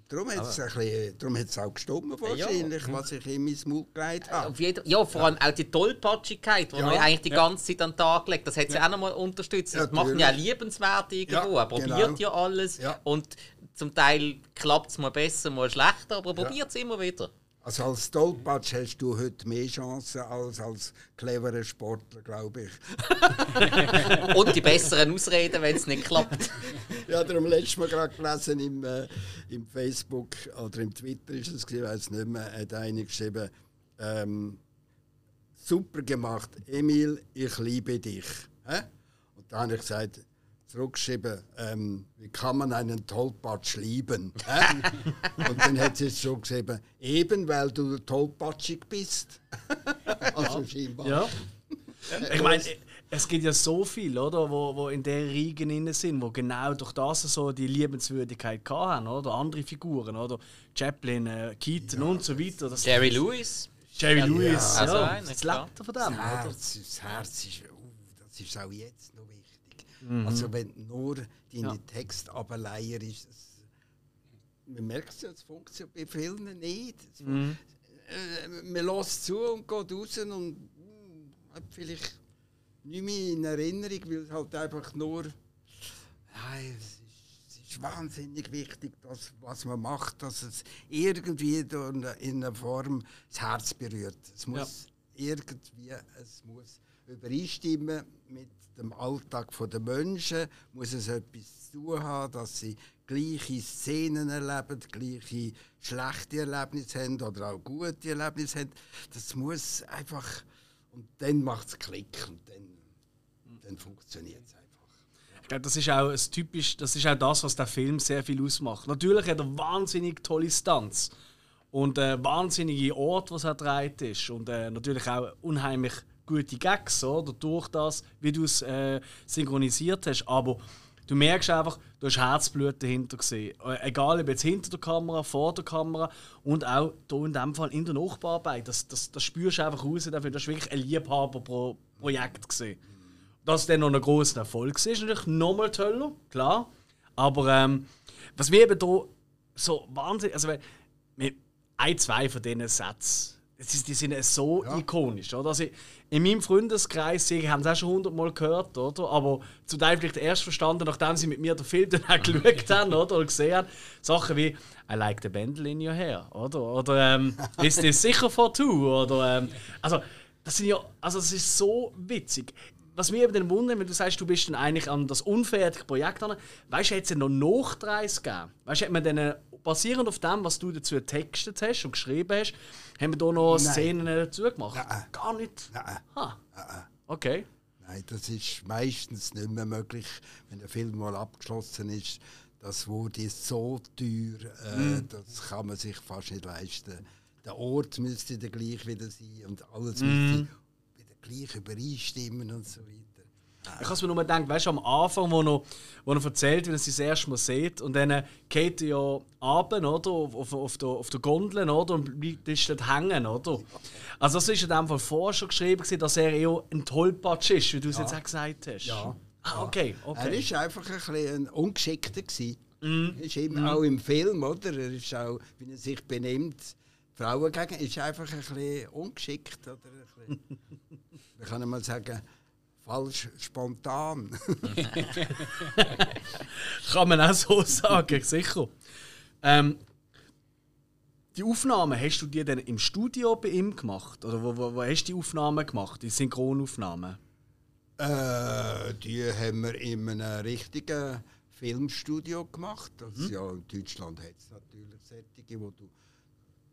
Speaker 4: Darum hat es ein bisschen- darum hat's auch gestummt wahrscheinlich, was ich in mein Mund gelegt habe.
Speaker 2: Auf jeden, ja, vor allem auch die Tollpatschigkeit, die
Speaker 4: Ja.
Speaker 2: er eigentlich die ganze Zeit an den Tag legt, das hat sie auch nochmal unterstützt. Das
Speaker 4: Ja,
Speaker 2: macht ihn ja liebenswert irgendwo.
Speaker 4: Ja,
Speaker 2: er probiert
Speaker 4: genau.
Speaker 2: ja alles
Speaker 4: Ja.
Speaker 2: und zum Teil klappt es mal besser, mal schlechter, aber er probiert es immer wieder.
Speaker 4: Also als Tollpatsch hast du heute mehr Chancen als als cleverer Sportler, glaube ich.
Speaker 2: Und die besseren Ausreden, wenn es nicht klappt.
Speaker 4: Ja, darum letztes Mal gerade gelesen im, äh, im Facebook oder im Twitter ist es, ich weiß nicht mehr, hat einer geschrieben, ähm, super gemacht, Emil, ich liebe dich. Hä? Und da habe ich gesagt, zurückgeschrieben, ähm, wie kann man einen Tollpatsch lieben? Und dann hat sie es schon geschrieben, eben weil du tollpatschig bist. also scheinbar.
Speaker 1: Ja. Ich meine, es gibt ja so viel, oder, wo, wo in der Riegen inne sind, wo genau durch das so die Liebenswürdigkeit haben, oder andere Figuren, oder Chaplin, äh, Keaton und so weiter. Das
Speaker 2: Jerry Lewis.
Speaker 1: Jerry Lewis, ja,
Speaker 2: also einer,
Speaker 1: das
Speaker 2: klar.
Speaker 1: lebt von dem,
Speaker 4: Das
Speaker 1: oder?
Speaker 4: Herz, das Herz ist, uh, das ist auch jetzt noch wichtig. Also wenn nur deine
Speaker 1: Ja.
Speaker 4: Textableier ist, das, man merkt es ja, es funktioniert bei vielen nicht. Es, äh, man lässt zu und geht raus und uh, hat vielleicht nicht mehr in Erinnerung, weil es halt einfach nur, nein, es ist, es ist wahnsinnig wichtig, dass, was man macht, dass es irgendwie in in einer Form das Herz berührt. Es muss irgendwie, es muss übereinstimmen mit dem Alltag der Menschen, muss es etwas zu tun haben, dass sie gleiche Szenen erleben, gleiche schlechte Erlebnisse haben oder auch gute Erlebnisse haben. Das muss einfach, und dann macht es Klick und dann, dann funktioniert es einfach.
Speaker 1: Ich glaube, das ist auch ein typisch, das ist auch das, was der Film sehr viel ausmacht. Natürlich hat er wahnsinnig tolle Stunts und äh, wahnsinnige Orte, was er dreht ist und äh, natürlich auch unheimlich gute Gags, oder durch das, wie du es äh, synchronisiert hast. Aber du merkst einfach, du hast Herzblut dahinter gesehen. Äh, egal ob jetzt hinter der Kamera, vor der Kamera und auch hier in dem Fall in der Nachbararbeit. Das, das, das spürst du einfach raus. Dafür, das ist wirklich ein Liebhaberprojekt gesehen. Dass dann noch ein grosser Erfolg ist, ist natürlich nochmal toller, klar. Aber ähm, was mir eben hier so wahnsinnig. Also, wir- ein, zwei von diesen Sätzen, ist- die sind so ikonisch. Oder? Also, in meinem Freundeskreis, sie haben es auch schon hundertmal gehört, oder? aber zum Teil vielleicht erst verstanden, nachdem sie mit mir den Film dann auch geschaut haben oder, oder gesehen haben. Sachen wie I like the bundle in your hair oder, oder ähm, Is this sicher for two? Oder, ähm, also, das sind ja, also das ist so witzig. Was mir eben dann wundert, wenn du sagst, du bist dann eigentlich an das unfertige Projekt an, weißt du, hätte es noch Nachdreis gegeben? Weißt du, hat man äh, basierend auf dem, was du dazu getextet hast und geschrieben hast, haben wir da noch
Speaker 4: Nein.
Speaker 1: Szenen dazu gemacht?
Speaker 4: Nein.
Speaker 1: Gar nicht.
Speaker 4: Nein.
Speaker 1: Ha. Okay.
Speaker 4: Nein, das ist meistens nicht mehr möglich, wenn der Film mal abgeschlossen ist. Das wurde so teuer, äh, das kann man sich fast nicht leisten. Der Ort müsste der gleich wieder sein und alles müsste wieder gleich übereinstimmen und so weiter.
Speaker 1: Ich habe mir nur gedacht, weißt du, am Anfang, wo er, wo er erzählt, wie er sie das erste Mal sieht, und dann äh, geht er ja runter, oder? Auf, auf, auf, der, auf der Gondel, oder? Und bleibt ist dort hängen, oder? Also, das ist in dem Fall vorher schon geschrieben, dass er eher ein Tollpatsch ist, wie du es jetzt auch gesagt hast.
Speaker 4: Ja.
Speaker 1: Ah, okay,
Speaker 4: Er
Speaker 1: okay.
Speaker 4: war einfach ein, bisschen ein Ungeschickter. Gewesen. Ist eben auch im Film, oder? Er ist auch, wie er sich benimmt, Frauen gegen, ist einfach ein bisschen ungeschickt. Oder? Ein bisschen, man kann mal sagen, falsch spontan.
Speaker 1: Kann man auch so sagen, sicher. Ähm, die Aufnahmen, hast du die dann im Studio bei ihm gemacht? Oder wo, wo, wo hast du die Aufnahmen gemacht, die Synchronaufnahmen?
Speaker 4: Äh, die haben wir in einem richtigen Filmstudio gemacht. Also ja, in Deutschland hat es natürlich solche, wo du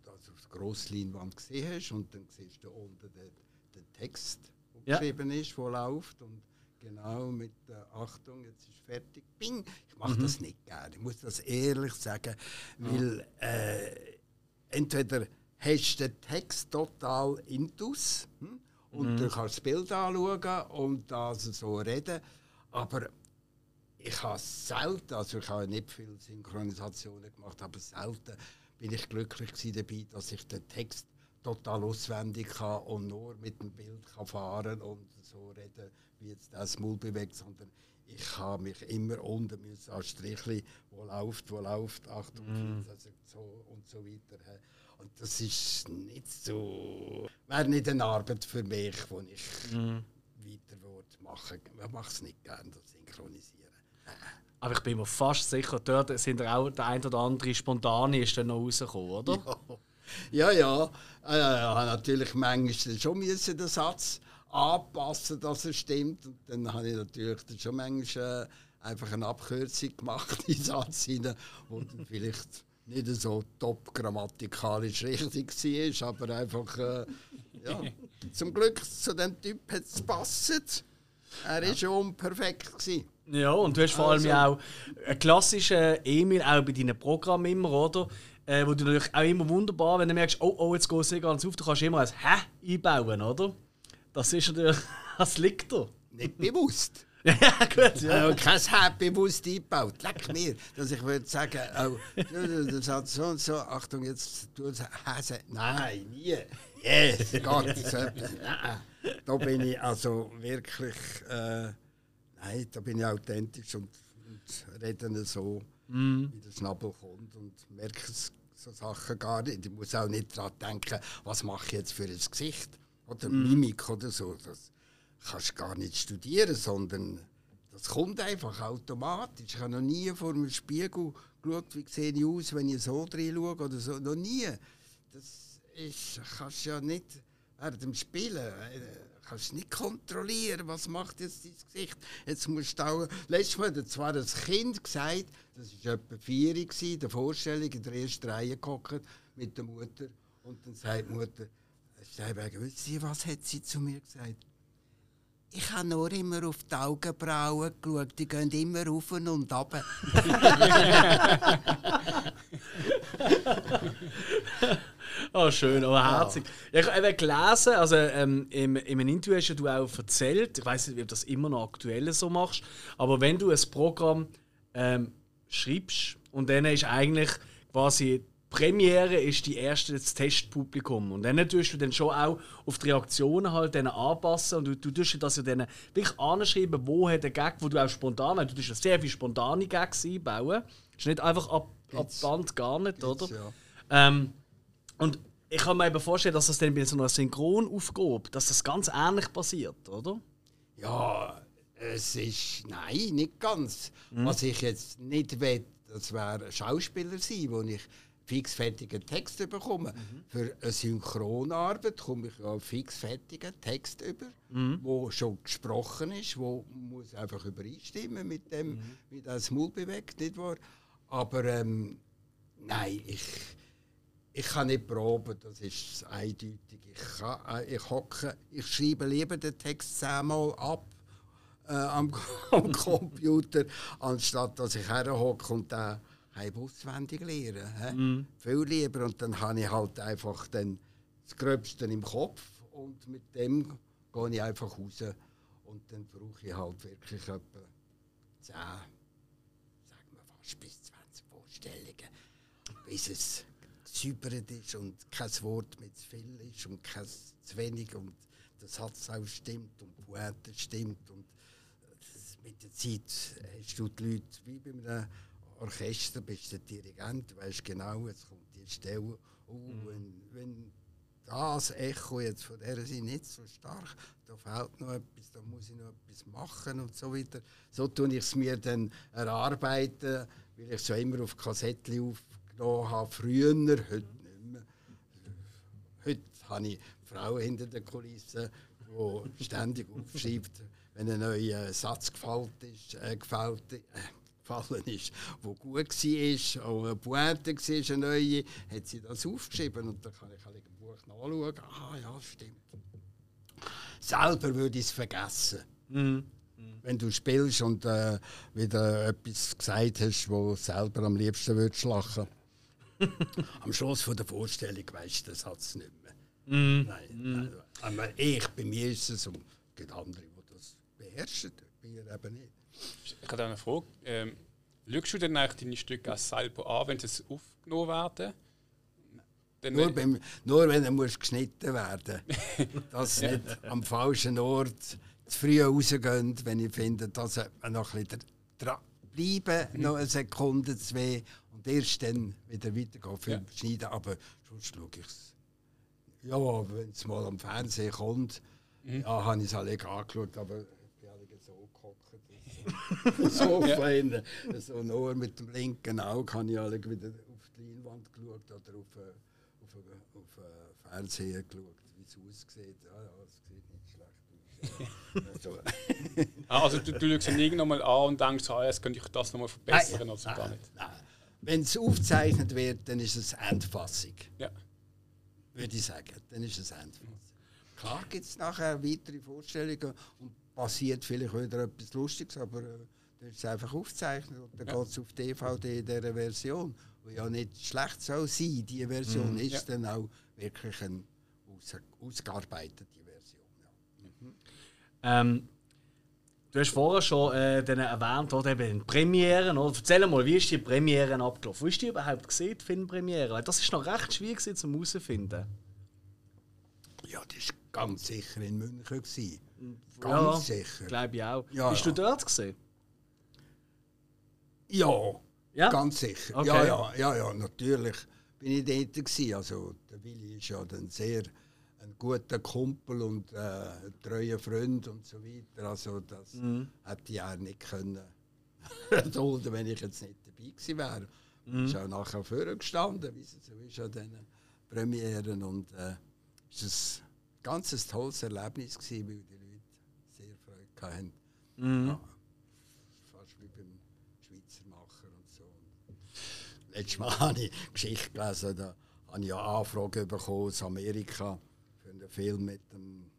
Speaker 4: das auf der Grossleinwand gesehen hast und dann siehst du unten den, den Text,
Speaker 1: Ja.
Speaker 4: geschrieben ist, der läuft und genau mit der Achtung, jetzt ist fertig, bing. Ich mache das nicht gerne, ich muss das ehrlich sagen, weil äh, entweder hast du den Text total intus hm? und du kannst das Bild anschauen und das so reden, aber ich habe selten, also ich habe nicht viele Synchronisationen gemacht, aber selten bin ich glücklich dabei, dass ich den Text total auswendig kann und nur mit dem Bild kann fahren und so reden, wie jetzt das Maul bewegt, sondern ich habe mich immer unten müssen an Strichli, wo läuft, wo läuft, Achtung, also so und so weiter. Und das ist nicht so, wäre nicht eine Arbeit für mich, die ich weiter würde machen. Ich mache es nicht gerne, das Synchronisieren.
Speaker 1: Aber ich bin mir fast sicher, dort sind auch der ein oder andere spontane ist dann noch rausgekommen, oder?
Speaker 4: Ja, ja. Äh, ich habe natürlich manchmal schon müssen den Satz anpassen, dass er stimmt. Und dann habe ich natürlich dann schon manchmal äh, einfach eine Abkürzung gemacht in den Satz hinein, wo dann vielleicht nicht so top grammatikalisch richtig war, aber einfach, äh, ja, zum Glück zu dem Typ hat es gepasst. Er war schon perfekt. Gewesen.
Speaker 1: Ja, und du hast vor allem
Speaker 4: Also-
Speaker 1: ja auch einen klassischen Emil auch bei deinen Programmen immer, oder? Äh, wo du natürlich auch immer wunderbar, wenn du merkst, oh, oh, jetzt geht es nicht ganz auf, du kannst immer ein Hä einbauen, oder? Das ist natürlich, das liegt da.
Speaker 4: Nicht bewusst.
Speaker 1: ja, gut, ja.
Speaker 4: Ja. kein Herz bewusst eingebaut. Leck mir. Dass ich würde sagen, oh, der Satz so und so, Achtung, jetzt es Häse. Nein, nie. Yes, Gott. so etwas. Nein. Da bin ich also wirklich, äh, nein, da bin ich authentisch und, und rede so, wie der Schnabel kommt und merke so Sachen gar nicht. Ich muss auch nicht daran denken, was mache ich jetzt für ein Gesicht oder Mimik oder so. Das kannst du gar nicht studieren, sondern das kommt einfach automatisch. Ich habe noch nie vor dem Spiegel geschaut, wie sehe ich aus, wenn ich so drin schaue oder so. Noch nie. Das ist, kannst du ja nicht während dem Spielen äh, kannst nicht kontrollieren, was macht jetzt dein Gesicht. Jetzt musst du auch, letztes Mal hat zwar ein Kind gesagt, das war etwa vier, in der Vorstellung in der ersten Reihe gehockt mit der Mutter. Und dann sagt die Mutter, Steinberger, wissen Sie, was hat sie zu mir gesagt? Ich habe nur immer auf die Augenbrauen geschaut, die gehen immer rauf und runter.
Speaker 1: Oh, schön, aber herzig. Ja, ich habe gelesen, also ähm, im, im Interview hast du auch erzählt, ich weiß nicht, ob du das immer noch aktuell so machst, aber wenn du ein Programm ähm, schreibst und dann ist eigentlich quasi die Premiere ist die erste das Testpublikum und dann tust du dann schon auch auf die Reaktionen halt dann anpassen und du, du tust das ja dann wirklich anschreiben, wo hat der Gag, wo du auch spontan, du tust ja sehr viele spontane Gags einbauen, ist nicht einfach ab, ab Band gar nicht, oder?
Speaker 4: ja.
Speaker 1: Ähm, und ich kann mir eben vorstellen, dass das dann bei so einer Synchronaufgabe, dass das ganz ähnlich passiert, oder?
Speaker 4: Ja, es ist. Nein, nicht ganz. Was ich jetzt nicht will, das wäre ein Schauspieler sein, wo ich fixfertigen Text bekomme. Für eine Synchronarbeit komme ich ja fixfertigen Text über, wo schon gesprochen ist, wo muss einfach übereinstimmen mit dem, wie das Maul bewegt, nicht wahr? Aber ähm, nein, ich ich kann nicht proben, das ist eindeutig. Ich, kann, äh, ich hocke, ich schreibe lieber den Text zehnmal ab äh, am, am Computer, anstatt dass ich herhocke und den halb auswendig lehre. hä? Viel lieber. Und dann habe ich halt einfach dann das Gröbste im Kopf und mit dem gehe ich einfach raus. Und dann brauche ich halt wirklich etwa 10, sagen wir fast bis 20 Vorstellungen, bis es gesäubert ist und kein Wort mit zu viel ist und kein zu wenig und der Satz auch stimmt und die Pointe stimmt und das, mit der Zeit hast du die Leute wie bei einem Orchester, bist du der Dirigent, du weißt genau, jetzt kommt die Stelle, oh, wenn, wenn das Echo jetzt von der Seite nicht so stark, da fehlt noch etwas, da muss ich noch etwas machen und so weiter. So tue ich es mir dann erarbeiten, weil ich es ja immer auf Kassettchen aufgenommen habe, früher, heute nicht mehr. habe ich Frau hinter den Kulissen, die ständig aufschreibt, wenn ein neuer Satz gefällt ist, äh, gefällt, äh, gefallen ist, der gut war, auch eine Pointe war, eine neue, hat sie das aufgeschrieben und dann kann ich halt im Buch nachschauen. Ah ja, stimmt. Selber würde ich es vergessen. Wenn du spielst und äh, wieder etwas gesagt hast, wo selber am liebsten würdest lachen. am Schluss von der Vorstellung weißt du den Satz nicht mehr. Nein, nein. Aber ich, bei mir ist es so. Es gibt andere, die das beherrschen, bei mir eben nicht.
Speaker 3: Ich habe eine Frage. Ähm, schaust du denn eigentlich deine Stücke auch selber an, wenn sie aufgenommen werden? Dann,
Speaker 4: Nur, beim, nur wenn er muss geschnitten werden Dass sie nicht am falschen Ort zu früh rausgehen, wenn ich finde, dass er noch ein bisschen dran bleiben, noch eine Sekunde, zwei, und erst dann wieder weitergehen für
Speaker 3: Ja.
Speaker 4: Schneiden. Aber sonst schaue ich es. Ja, wenn es mal am Fernsehen kommt, ja, habe ich es alle angeschaut, aber ich bin alle so gehockt. so fein. So nur mit dem linken Auge habe ich alle wieder auf die Leinwand geschaut oder auf, äh, auf, äh, auf äh, Fernseher geschaut, wie es aussieht. Ja, ja, es sieht nicht schlecht aus. Ja. also,
Speaker 3: Ah, also du, du schaust ihn irgendwann mal an und denkst, ah, jetzt könnte ich das nochmal verbessern oder so gar nicht.
Speaker 4: Wenn es aufgezeichnet wird, dann ist es Endfassung,
Speaker 3: Ja.
Speaker 4: würde ich sagen. Dann ist es Endfassung. Klar gibt es nachher weitere Vorstellungen und passiert vielleicht wieder etwas Lustiges, aber äh, dann ist es einfach aufgezeichnet und dann
Speaker 3: Ja.
Speaker 4: geht es auf DVD in dieser Version, die ja nicht schlecht soll sein. Die Version ist
Speaker 3: Ja.
Speaker 4: dann auch wirklich eine aus, ausgearbeitete Version. Ja.
Speaker 1: Ähm, du hast vorher schon äh, den erwähnt, oder eben Premieren. Oder? Erzähl mal, wie ist die Premiere abgelaufen? Wo hast du die überhaupt gesehen, die Filmpremiere? Weil Das ist noch recht schwierig gewesen, zum herauszufinden.
Speaker 4: ja, das war ganz sicher in München. Gewesen. Ganz
Speaker 1: Ja,
Speaker 4: sicher.
Speaker 1: Glaube ich auch.
Speaker 4: Ja,
Speaker 1: Bist
Speaker 4: ja.
Speaker 1: du dort gesehen?
Speaker 4: Ja,
Speaker 1: Ja?
Speaker 4: ganz sicher.
Speaker 1: Okay.
Speaker 4: Ja, ja, ja, ja, natürlich bin ich dort gewesen. Also der Willi ist ja dann sehr ein guter Kumpel und äh, ein treuer Freund und so weiter. Also das
Speaker 1: Mhm.
Speaker 4: hätte ich auch nicht können erdulden, wenn ich jetzt nicht dabei gewesen wäre.
Speaker 1: Mhm.
Speaker 4: Ich bin auch nachher vorgestanden, wie es so ist an diesen Premieren und äh, es war ein ganz tolles Erlebnis gewesen, weil die Leute sehr Freude hatten.
Speaker 1: Mhm.
Speaker 4: Ja, fast wie beim Schweizer Macher und so. Letztes Mal habe ich Geschichte gelesen, da habe ich eine Anfrage bekommen aus Amerika einen Film mit dem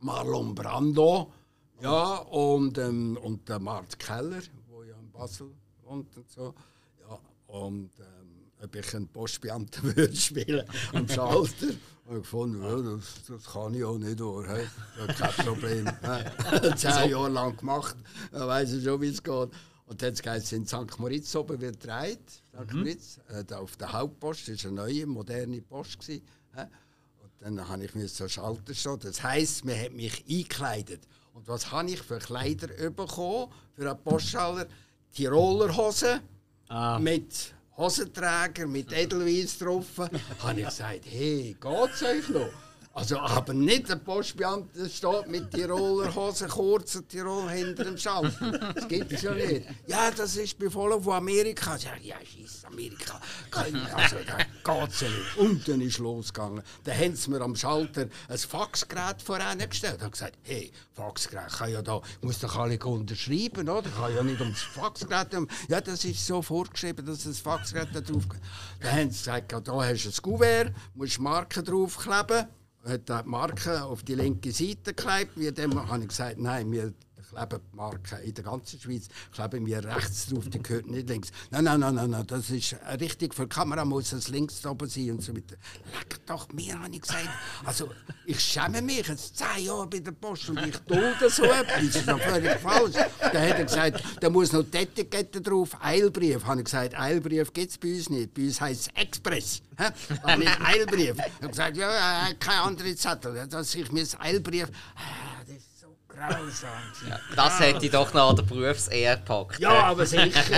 Speaker 4: Marlon Brando ja, und, ähm, und der Mart Keller, der ja in Basel wohnt und so. Ja, und ähm, ob ich einen Postbeamten würde spielen am Schalter. Und ich gefunden, ja, das, das kann ich auch nicht, oder? Hey? Ja, kein Problem. Zehn Jahre lang gemacht, dann weiss ich schon, wie es geht. Und dann geht es in St. Moritz oben wird gedreht. St. Moritz, äh, auf der Hauptpost, das war eine neue, moderne Post. Gewesen, hä? Dann habe ich mir so Schalter stehen. Das heisst, man hat mich eingekleidet. Und was habe ich für Kleider bekommen für einen Postschaller? Tiroler Hosen mit Hosenträger, mit Edelweiss drauf. habe ich gesagt, hey, geht's euch noch? Also, aber nicht der Postbeamte steht mit Tiroler Hosen, kurzen Tirol hinter dem Schalter. Das gibt es ja nicht. Ja, das ist voll von Amerika. Ich sage, ja, scheiß Amerika. Also, da geht's ja nicht. Und dann ist losgegangen. Dann haben sie mir am Schalter ein Faxgerät vorangestellt. Habe gesagt, hey, Faxgerät kann ja da, muss doch alle unterschreiben, oder? Ich kann ja nicht ums Faxgerät. Ja, das ist so vorgeschrieben, dass das Faxgerät da drauf geht. Dann haben sie gesagt, ja, da hast du ein Kuvert, musst Marken draufkleben hat die Marke auf die linke Seite geklebt. Wie dem habe ich gesagt, nein, wir kleben die Marke in der ganzen Schweiz kleben wir rechts drauf, die gehört nicht links. Nein, nein, nein, nein, nein das ist richtig für die Kamera muss es links oben sein und so weiter. Leck doch mir, habe ich gesagt. Also ich schäme mich jetzt zehn Jahre bei der Post und ich dulde so etwas. Das ist noch völlig falsch. Dann hat er gesagt, da muss noch die Etikette drauf, Eilbrief. Habe ich gesagt, Eilbrief gibt es bei uns nicht. Bei uns heisst es Express. Aber nicht Eilbrief. Ich habe gesagt, ja, ja, keine andere Zettel. Dass ich mir das Eilbrief. Ah, das ist so grausam. Ja,
Speaker 2: Das hätte ich doch noch an der Berufsehre gepackt.
Speaker 4: aber sicher.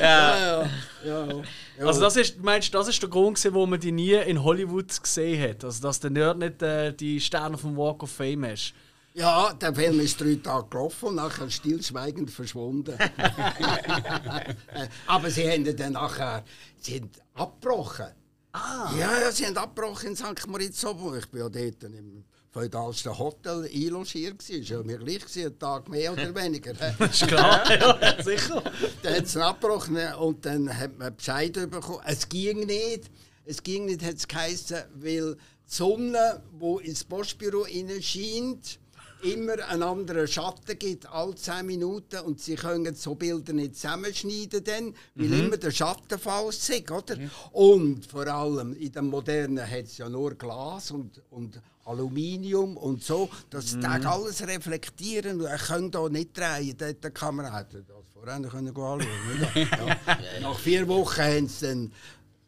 Speaker 4: ja, ja, ja. ja.
Speaker 1: Also das ist, meinst du, das ist der Grund, gewesen, wo man die nie in Hollywood gesehen hat? Also dass der Nerd nicht äh, die Sterne vom Walk of Fame ist?
Speaker 4: Ja, der Film ist drei Tage gelaufen und nachher stillschweigend verschwunden. Aber sie haben dann nachher sie haben abgebrochen. Ah. Ja, ja, sie haben abgebrochen in St. Moritz oben. Ich bin ja dort im feudalsten Hotel einlogiert. War ja mir gleich, gewesen, einen Tag mehr oder weniger.
Speaker 1: Ist klar, ja, sicher.
Speaker 4: dann hat es abgebrochen und dann hat man Bescheid bekommen. Es ging nicht. Es ging nicht, hat es geheißen, weil die Sonne, die ins Postbüro scheint, immer einen anderen Schatten gibt, alle 10 Minuten. Und sie können so Bilder nicht zusammenschneiden, dann, weil
Speaker 1: Mhm.
Speaker 4: immer der Schatten falsch ist. Oder? Und vor allem in dem Modernen hat es ja nur Glas und, und Aluminium und so. Das
Speaker 1: Mhm.
Speaker 4: alles reflektieren und er kann da nicht drehen. Der, der Kamera hätte das vorher können anschauen können. Ja. Nach vier Wochen haben sie dann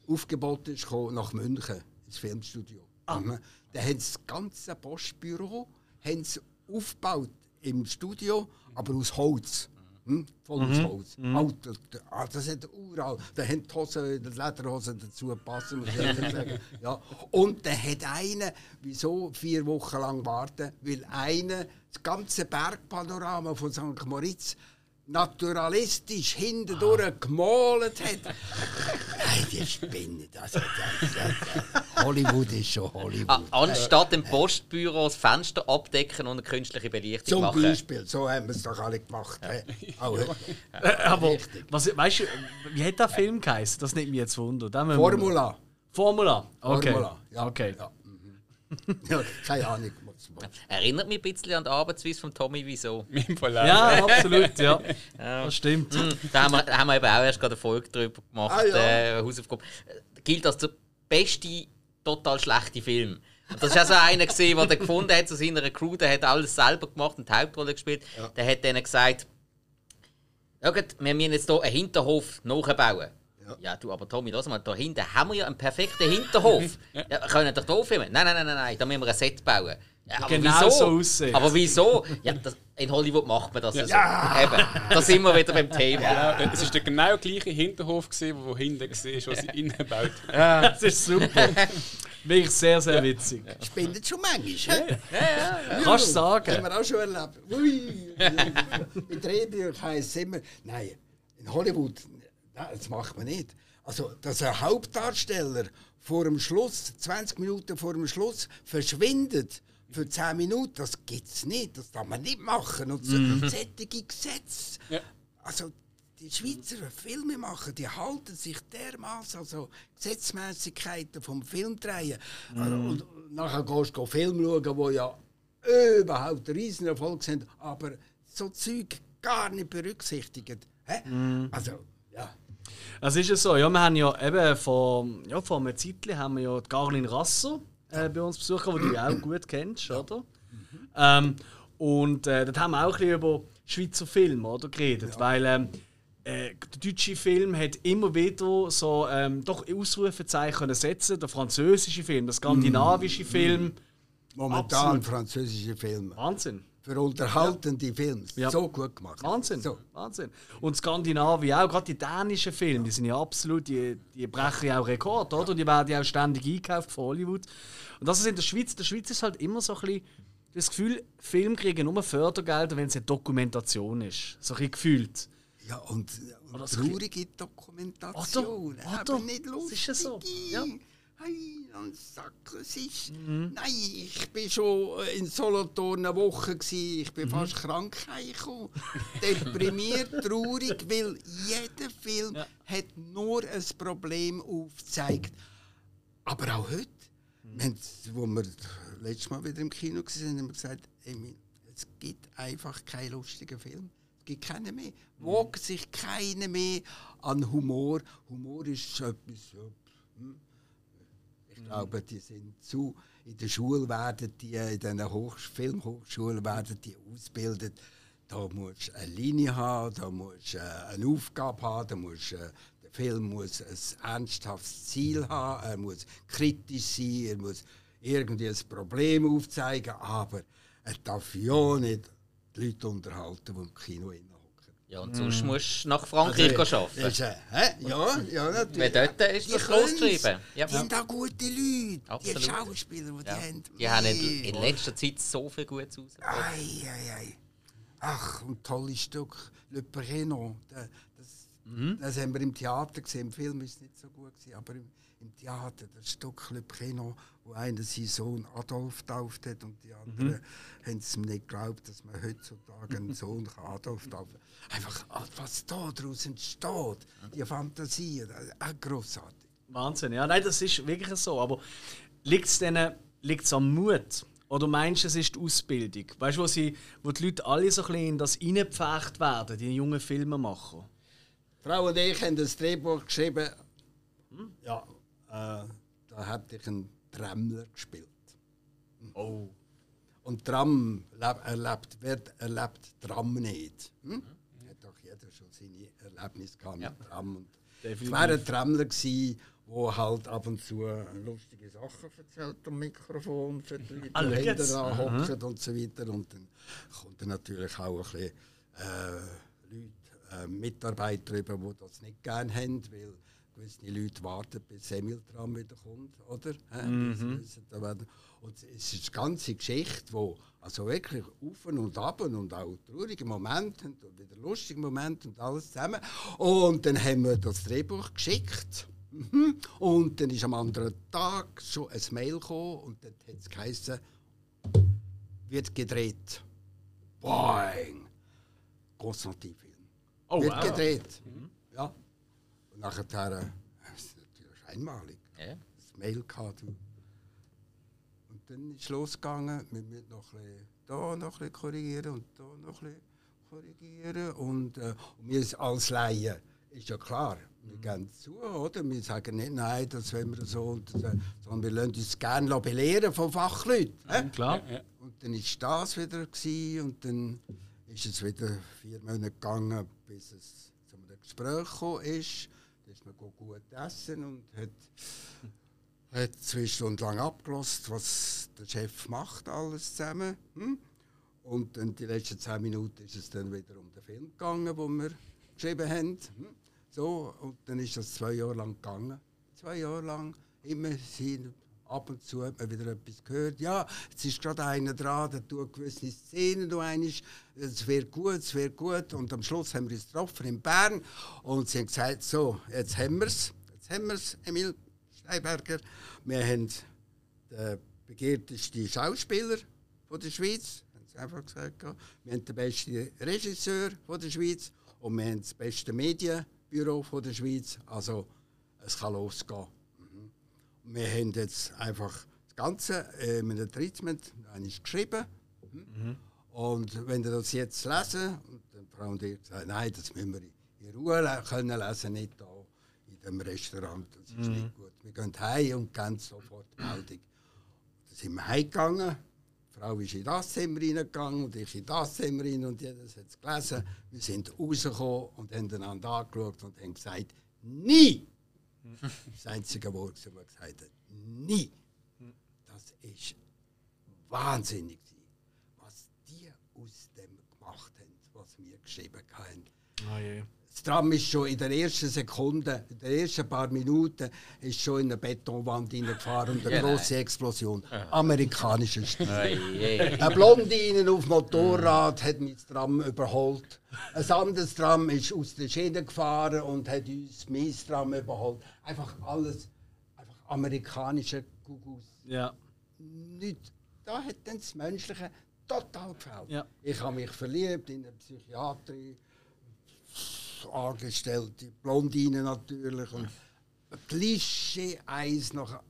Speaker 4: aufgeboten, nach München ins Filmstudio. Mhm. Dann haben sie das ganze Postbüro haben sie aufgebaut im Studio, aber aus Holz. Hm? Voll aus Holz. Alter, ah, das hat uralt. Da haben die Hosen, die Lederhosen dazu passen, muss ich sagen. Ja. Und dann hat einer, wieso vier Wochen lang warten? Weil einer das ganze Bergpanorama von St. Moritz naturalistisch hindurch gemalt hat. Nein, die Spinne. Das, das, das, Hollywood ist schon Hollywood.
Speaker 2: A- Anstatt im Postbüro das Fenster abdecken und eine künstliche Belichtung
Speaker 4: Zum
Speaker 2: machen.
Speaker 4: Beispiel, so haben wir es doch alle gemacht. Auch?
Speaker 1: Äh, Aber, was, weißt du, wie hat der Film geheißen? Das nimmt mich jetzt Wunder.
Speaker 4: Formula.
Speaker 1: Formula. Okay.
Speaker 4: Formula, ja.
Speaker 1: Okay.
Speaker 4: Ja, mhm. ja, keine Ahnung.
Speaker 2: Erinnert mich ein bisschen an die Arbeitsweise von Tommy Wieso.
Speaker 1: Ja, absolut, ja. Das stimmt.
Speaker 2: Da haben wir, da haben wir eben auch erst gerade eine Folge drüber gemacht,
Speaker 4: Ah, ja.
Speaker 2: äh, Hausaufgabe. Äh, Gilt als der beste, total schlechte Film. Und das war auch so einer, gewesen, der den gefunden hat zu seiner Crew, der hat alles selber gemacht und die Hauptrolle gespielt. Der hat denen gesagt, Schaut, wir müssen jetzt hier einen Hinterhof nachbauen. Ja. du, aber Tommy, lass mal, da hinten haben wir ja einen perfekten Hinterhof. ja. wir können doch hier filmen. Nein, nein, nein, nein, nein, da müssen wir ein Set bauen. Ja, aber
Speaker 1: Genau
Speaker 2: wieso?
Speaker 1: so aussieht.
Speaker 2: Aber wieso? Ja, das, in Hollywood macht man das ja, so. Eben, da sind wir wieder beim Thema.
Speaker 3: Ja, es war der genau gleiche Hinterhof, gewesen, wo hinten war, was sie innen gebaut haben.
Speaker 1: Das ist super. Wirklich sehr, sehr witzig.
Speaker 4: Spinnet schon manchmal. hä?
Speaker 1: Kannst du
Speaker 4: Haben
Speaker 1: sagen.
Speaker 4: wir auch schon erlebt. Ui. Bei Drehbüchern heisst es immer, nein, in Hollywood, nein, das macht man nicht. Also, dass ein Hauptdarsteller vor dem Schluss, 20 Minuten vor dem Schluss, verschwindet für 10 Minuten, das gibt es nicht. Das darf man nicht machen. Und so solche Gesetze.
Speaker 3: Ja.
Speaker 4: Also, die Schweizer Filmemacher, die halten sich dermaßen also Gesetzmäßigkeiten vom Filmdrehen. Also, und nachher gehst du Film schauen, wo ja überhaupt riesen Erfolg sind, aber so Zeug gar nicht berücksichtigt. Hä? Also, ja.
Speaker 1: Es ist ja so, ja, wir haben ja eben vor, ja, vor einem Zeitchen haben wir ja die Garlin Rasser äh, bei uns besucht, die du ja auch gut kennst, oder? Ähm, und äh, dort haben wir auch ein bisschen über Schweizer Filme oder, geredet, weil ähm, äh, der deutsche Film hat immer wieder so ähm, doch Ausrufezeichen setzen, der französische Film, der skandinavische Film,
Speaker 4: Momentan
Speaker 1: Absolut.
Speaker 4: französische Filme.
Speaker 1: Wahnsinn.
Speaker 4: Für unterhaltende Filme.
Speaker 1: Ja.
Speaker 4: So gut gemacht.
Speaker 1: Wahnsinn,
Speaker 4: So.
Speaker 1: Wahnsinn. Und Skandinavien auch, gerade die dänischen Filme, die sind ja absolut, die, die brechen ja auch Rekord, oder? Und die werden ja auch ständig eingekauft von Hollywood. Und das ist in der Schweiz, in der Schweiz ist halt immer so ein bisschen das Gefühl, Filme kriegen nur Fördergelder, wenn es eine Dokumentation ist. So ein bisschen gefühlt.
Speaker 4: Ja, und, und traurige Dokumentation.
Speaker 1: Oder?
Speaker 4: Aber
Speaker 1: Oder?
Speaker 4: nicht
Speaker 1: Das
Speaker 4: lustig.
Speaker 1: ist ja so. Ja. Mhm.
Speaker 4: Hey, ein Sack, es ist... Nein, ich bin schon in Solothurn eine Woche gsi. Ich
Speaker 1: Mhm.
Speaker 4: bin fast krank heimgekommen. Deprimiert, traurig, weil jeder Film
Speaker 1: Ja.
Speaker 4: hat nur ein Problem aufgezeigt. Aber auch heute,
Speaker 1: Mhm.
Speaker 4: wir haben, wo wir letztes Mal wieder im Kino waren, haben wir gesagt, Emil, es gibt einfach keinen lustigen Film. Es gibt keinen mehr. Wogen sich keiner mehr an Humor. Humor ist etwas, ja, hm. Ich glaube, die sind zu, in der Schule werden die, in den Hoch Filmhochschulen werden die ausgebildet. Da musst du eine Linie haben, da musst du äh, eine Aufgabe haben, da musst, du, äh, der Film muss ein ernsthaftes Ziel haben, er muss kritisch sein, er muss irgendwie ein Problem aufzeigen, aber er darf ja nicht die Leute unterhalten, die im Kino hocken.
Speaker 2: Ja, und sonst musst du nach Frankreich
Speaker 4: Also,
Speaker 2: arbeiten.
Speaker 4: ist, äh? Ja, ja, natürlich.
Speaker 2: Weil dort ist das
Speaker 4: können's.
Speaker 2: losgeschrieben. Ja.
Speaker 4: Die sind auch gute Leute.
Speaker 2: Absolut.
Speaker 4: Die Schauspieler, die
Speaker 2: Ja.
Speaker 4: die haben.
Speaker 2: Die haben in, in letzter Zeit so viel Gutes rausgebracht.
Speaker 4: Ei, ei, ei. Ach, ein tolles Stück. Le Prénom. Da- Das, Das haben wir im Theater gesehen. Im Film ist es nicht so gut gewesen, aber im, im Theater, das Stückclub Kino, wo einer seinen Sohn Adolf tauft hat und die anderen haben es ihm nicht geglaubt, dass man heutzutage einen Sohn Adolf taufen kann. Einfach, ah, was da daraus entsteht, die Fantasie, das ist auch grossartig.
Speaker 1: Wahnsinn, ja, nein, das ist wirklich so. Aber liegt es denen liegt's am Mut? Oder meinst du, es ist die Ausbildung? Weißt du, wo, sie, wo die Leute alle so ein bisschen in das reingepfercht werden, die jungen Filmemacher?
Speaker 4: Frau und ich haben das Drehbuch geschrieben. Ja, äh, da habe ich einen Tremmler gespielt.
Speaker 1: Oh.
Speaker 4: Und Tram leb- erlebt, wer erlebt Tram nicht? Hm? Hat doch jeder schon seine Erlebnisse gehabt mit Tram. Und ich
Speaker 1: Definitiv.
Speaker 4: war ein Tramler gsi, wo halt ab und zu lustige Sachen erzählt am Mikrofon für die Leute,
Speaker 1: Ah,
Speaker 4: die hinten
Speaker 1: jetzt.
Speaker 4: dran hocken und so weiter. Und dann kommt natürlich auch ein bisschen äh, Leute, äh, Mitarbeiter über, die das nicht gerne haben, weil gewisse Leute warten, bis Semmeltram wieder kommt, oder? Das werden- Und es ist eine ganze Geschichte, wo also wirklich auf und ab und auch traurige Momente und wieder lustige Momente und alles zusammen. Und dann haben wir das Drehbuch geschickt. Mhm. Und dann ist am anderen Tag schon ein Mail gekommen und dann hat es geheißen, wird gedreht. Boing! Konstantin-Film.
Speaker 1: Oh,
Speaker 4: wird
Speaker 1: wow.
Speaker 4: gedreht. Ja. Und nachher, das ist natürlich einmalig,
Speaker 2: Ja.
Speaker 4: das Mail gehabt. Und dann ist es losgegangen, wir müssen noch ein bisschen da noch ein bisschen korrigieren und da noch ein bisschen korrigieren. Und, äh, und wir als Laien, ist ja klar, wir gehen zu, oder? Wir sagen nicht, nein, das wollen wir so, und, äh, sondern wir lassen uns gerne belehren von Fachleuten. hä?
Speaker 1: Klar.
Speaker 3: Ja.
Speaker 4: Und dann ist das wieder gewesen, und dann ist es wieder vier Monate gegangen, bis es zu einem Gespräch gekommen ist. Ist man gut essen und hat, hat zwei Stunden lang abgelost, was der Chef macht, alles zusammen. Hm? Und dann die letzten zehn Minuten ist es dann wieder um den Film gegangen, den wir geschrieben haben. Hm? So, und dann ist das zwei Jahre lang gegangen. Zwei Jahre lang immer sind ab und zu hat man wieder etwas gehört. Ja, jetzt ist gerade einer dran, der tut gewisse Szenen noch einmal. Es wird gut, es wird gut. Und am Schluss haben wir uns getroffen in Bern und sie haben gesagt, so, jetzt haben wir es. Jetzt haben wir es, Emil Steinberger. Wir haben den begehrtesten Schauspieler von der Schweiz. Haben sie einfach gesagt. Wir haben den besten Regisseur von der Schweiz und wir haben das beste Medienbüro von der Schweiz. Also es kann losgehen. Mhm. Wir haben jetzt einfach das Ganze äh, in einem Treatment eigentlich geschrieben. Mhm. Und wenn ihr das jetzt lesen, und dann Frau und ich gesagt, nein, das müssen wir in Ruhe können lesen, nicht da in dem Restaurant. Das ist nicht gut. Wir gehen heim und geben sofort Meldung. Dann sind wir heimgegangen. Die Frau ist in das Zimmer reingegangen und ich in das Zimmer rein und jeder hat es gelesen. Wir sind rausgekommen und haben einander angeschaut und haben gesagt, nie! Das einzige Wort, das wir gesagt hat, nie! Das ist wahnsinnig, was die aus dem gemacht haben, was wir geschrieben haben.
Speaker 1: Oh je.
Speaker 4: Das Tram ist schon in der ersten Sekunde, in den ersten paar Minuten, ist schon in eine Betonwand hineingefahren und eine
Speaker 2: Genau.
Speaker 4: große Explosion. Amerikanischer Stil. Eine Blondine auf Motorrad hat mich das Tram überholt. Ein anderes Tram ist aus der Schiene gefahren und hat uns mein Tram überholt. Einfach alles, einfach amerikanische Gugus.
Speaker 1: Ja.
Speaker 4: Nicht, da hat dann das Menschliche total gefällt.
Speaker 1: Ja.
Speaker 4: Ich habe mich verliebt in eine Psychiatrie, angestellte Blondine natürlich und Klischee eins noch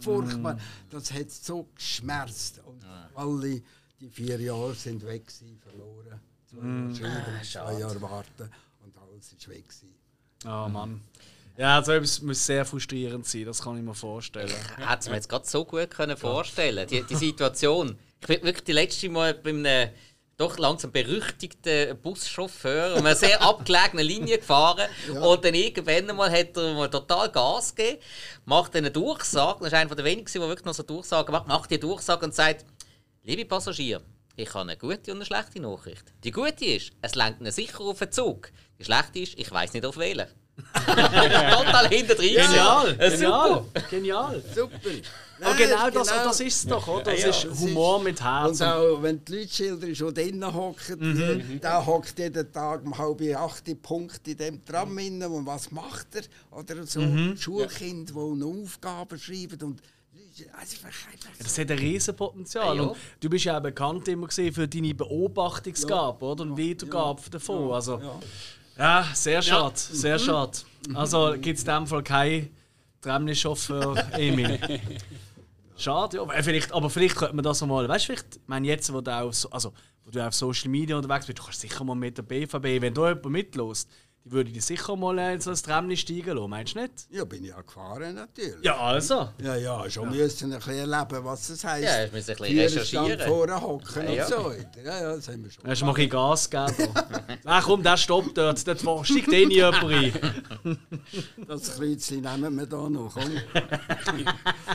Speaker 4: furchtbar. Das hat so geschmerzt und alle die vier Jahre sind weg gewesen, verloren. Zwei Jahre schreiben, zwei Jahre warten und alles ist weg gewesen.
Speaker 1: Oh Mann. Ja, also es muss sehr frustrierend sein, das kann ich mir vorstellen.
Speaker 2: Hätte es mir jetzt gerade so gut können vorstellen die, die Situation. Ich bin wirklich die letzte Mal bei einem doch langsam berüchtigten Buschauffeur um eine sehr abgelegene Linie gefahren und dann irgendwann mal hat er mal total Gas gegeben, macht eine Durchsage, das ist einer der wenigen, der wirklich noch so Durchsagen macht, macht die Durchsage und sagt, liebe Passagiere, ich habe eine gute und eine schlechte Nachricht. Die gute ist, es lenkt ihn sicher auf den Zug. Die schlechte ist, ich weiß nicht auf wählen. Total hinter drin.
Speaker 1: Genial,
Speaker 2: Ja,
Speaker 1: genial, genial.
Speaker 4: Super. Nein,
Speaker 1: genau das,
Speaker 4: genau.
Speaker 1: das ist es doch, oder? Das
Speaker 2: Ja,
Speaker 1: ist
Speaker 4: das
Speaker 1: Humor
Speaker 4: ist-
Speaker 1: mit
Speaker 4: Und
Speaker 1: Herz.
Speaker 4: auch wenn die Leute schildern, die drinnen hocken,
Speaker 1: Mhm.
Speaker 4: der hockt jeden Tag um halb acht Punkt in dem Tram inne und was macht er? Oder so
Speaker 1: Mhm.
Speaker 4: Schulkind, die noch Aufgaben schreiben und also
Speaker 1: Das hat ein Riesenpotenzial.
Speaker 2: Ja, ja.
Speaker 1: Und du bist ja auch bekannt immer gesehen für deine Beobachtungsgabe oder? und Wiedergabe davon. Also, ja, sehr schade, sehr schade. Also gibt es in dem Fall keinen Tramli-Chauffeur, Emil. Schade, ja. Aber vielleicht, aber vielleicht könnte man das mal. Weißt du, vielleicht, ich meine, jetzt, wo du, auf, so- also, wo du auf Social Media unterwegs bist, du kannst sicher mal mit der BVB, wenn da jemand mitlässt, die würde dich sicher mal in so ein Tramli steigen lassen, meinst du nicht?
Speaker 4: Ja, bin ich ja gefahren natürlich.
Speaker 1: Ja, also.
Speaker 4: Ja, ja, schon müssen ein bisschen erleben, was das heisst.
Speaker 2: Ja, ich muss ein bisschen recherchieren.
Speaker 4: vorne hocken
Speaker 2: Ja.
Speaker 4: und so weiter. Ja, ja, das haben wir schon.
Speaker 1: Hast du mal ein Gas gegeben? Ach komm, der stoppt dort, dort war- steigt eh nie jemand rein.
Speaker 4: Das Kreuzchen nehmen wir da noch. Komm.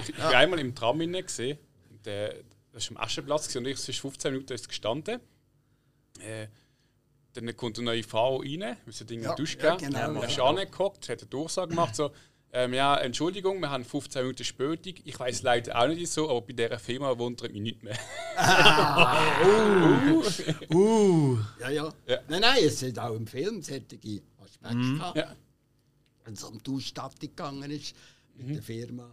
Speaker 3: Ich war einmal im Tram innen gesehen. äh, Das war am Aschenplatz und ich war 15 Minuten gestanden. Äh, dann kommt eine neue Frau rein, wir sind in
Speaker 4: Ja,
Speaker 3: den Dusch
Speaker 4: ja,
Speaker 3: gegangen.
Speaker 4: genau,
Speaker 3: Dann ist
Speaker 4: ja.
Speaker 3: angeguckt, hat eine Durchsage gemacht, so, ähm, ja, Entschuldigung, wir haben 15 Minuten Spätung. Ich weiß leider auch nicht so, aber bei dieser Firma wundert mich nicht mehr.
Speaker 1: Uh.
Speaker 4: Ja, ja,
Speaker 3: Ja.
Speaker 4: Nein, nein, es hat auch im Film solche Aspekte
Speaker 1: Mhm.
Speaker 4: gehabt.
Speaker 3: Ja.
Speaker 4: Wenn es um die Ausstattung gegangen ist, mit der Firma,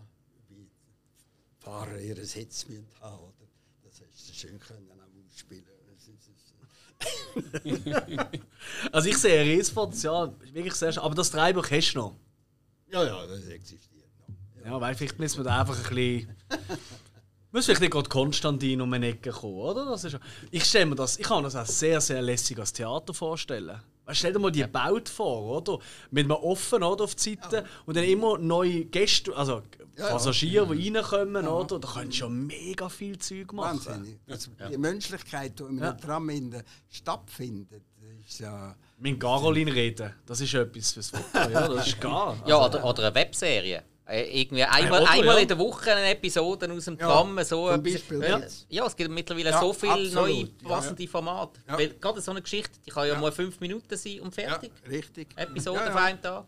Speaker 4: wie die Fahrer ihre Sitz müssen haben. Das hast du schön können auch ausspielen. Das ist, das ist,
Speaker 1: Also ich sehe ein Riesenpotenzial, wirklich sehr schade. Aber das Dreibuch hast du noch.
Speaker 4: ja, ja, das existiert noch.
Speaker 1: Ja, weil vielleicht müssen wir da einfach ein bisschen... Muss vielleicht nicht gerade Konstantin um eine Ecke kommen, oder? Das ist, ich stelle mir das, ich kann mir das auch sehr, sehr lässig als Theater vorstellen. Stell dir mal die Baut vor, oder? Mit einem offen oder, auf die Seite und dann immer neue Gäste, also
Speaker 4: Ja, ja.
Speaker 1: Passagiere, die reinkommen, oder? Da könntest du schon mega viel Zeug machen.
Speaker 4: Wahnsinnig. Also Die Menschlichkeit, die in
Speaker 1: Ja.
Speaker 4: einem Tram innen stattfindet, ist ja.
Speaker 1: Mit Caroline reden, das ist etwas fürs Foto, ja, das ist gar.
Speaker 2: Ja, oder, oder eine Webserie. Äh, Irgendwie einmal,
Speaker 1: oder,
Speaker 2: einmal
Speaker 1: ja.
Speaker 2: in der Woche eine Episode aus dem
Speaker 4: Ja,
Speaker 2: Tram. So
Speaker 4: zum
Speaker 2: etwas.
Speaker 4: Beispiel
Speaker 2: ja. ja, es gibt mittlerweile
Speaker 4: Ja,
Speaker 2: so viele
Speaker 4: absolut,
Speaker 2: neue
Speaker 4: ja.
Speaker 2: passende Formate.
Speaker 4: Ja.
Speaker 2: Weil gerade so eine Geschichte, die kann ja,
Speaker 4: Ja.
Speaker 2: mal fünf Minuten sein und
Speaker 4: Ja,
Speaker 2: fertig.
Speaker 4: richtig.
Speaker 2: Episode
Speaker 4: Ja, ja.
Speaker 2: auf einen Tag.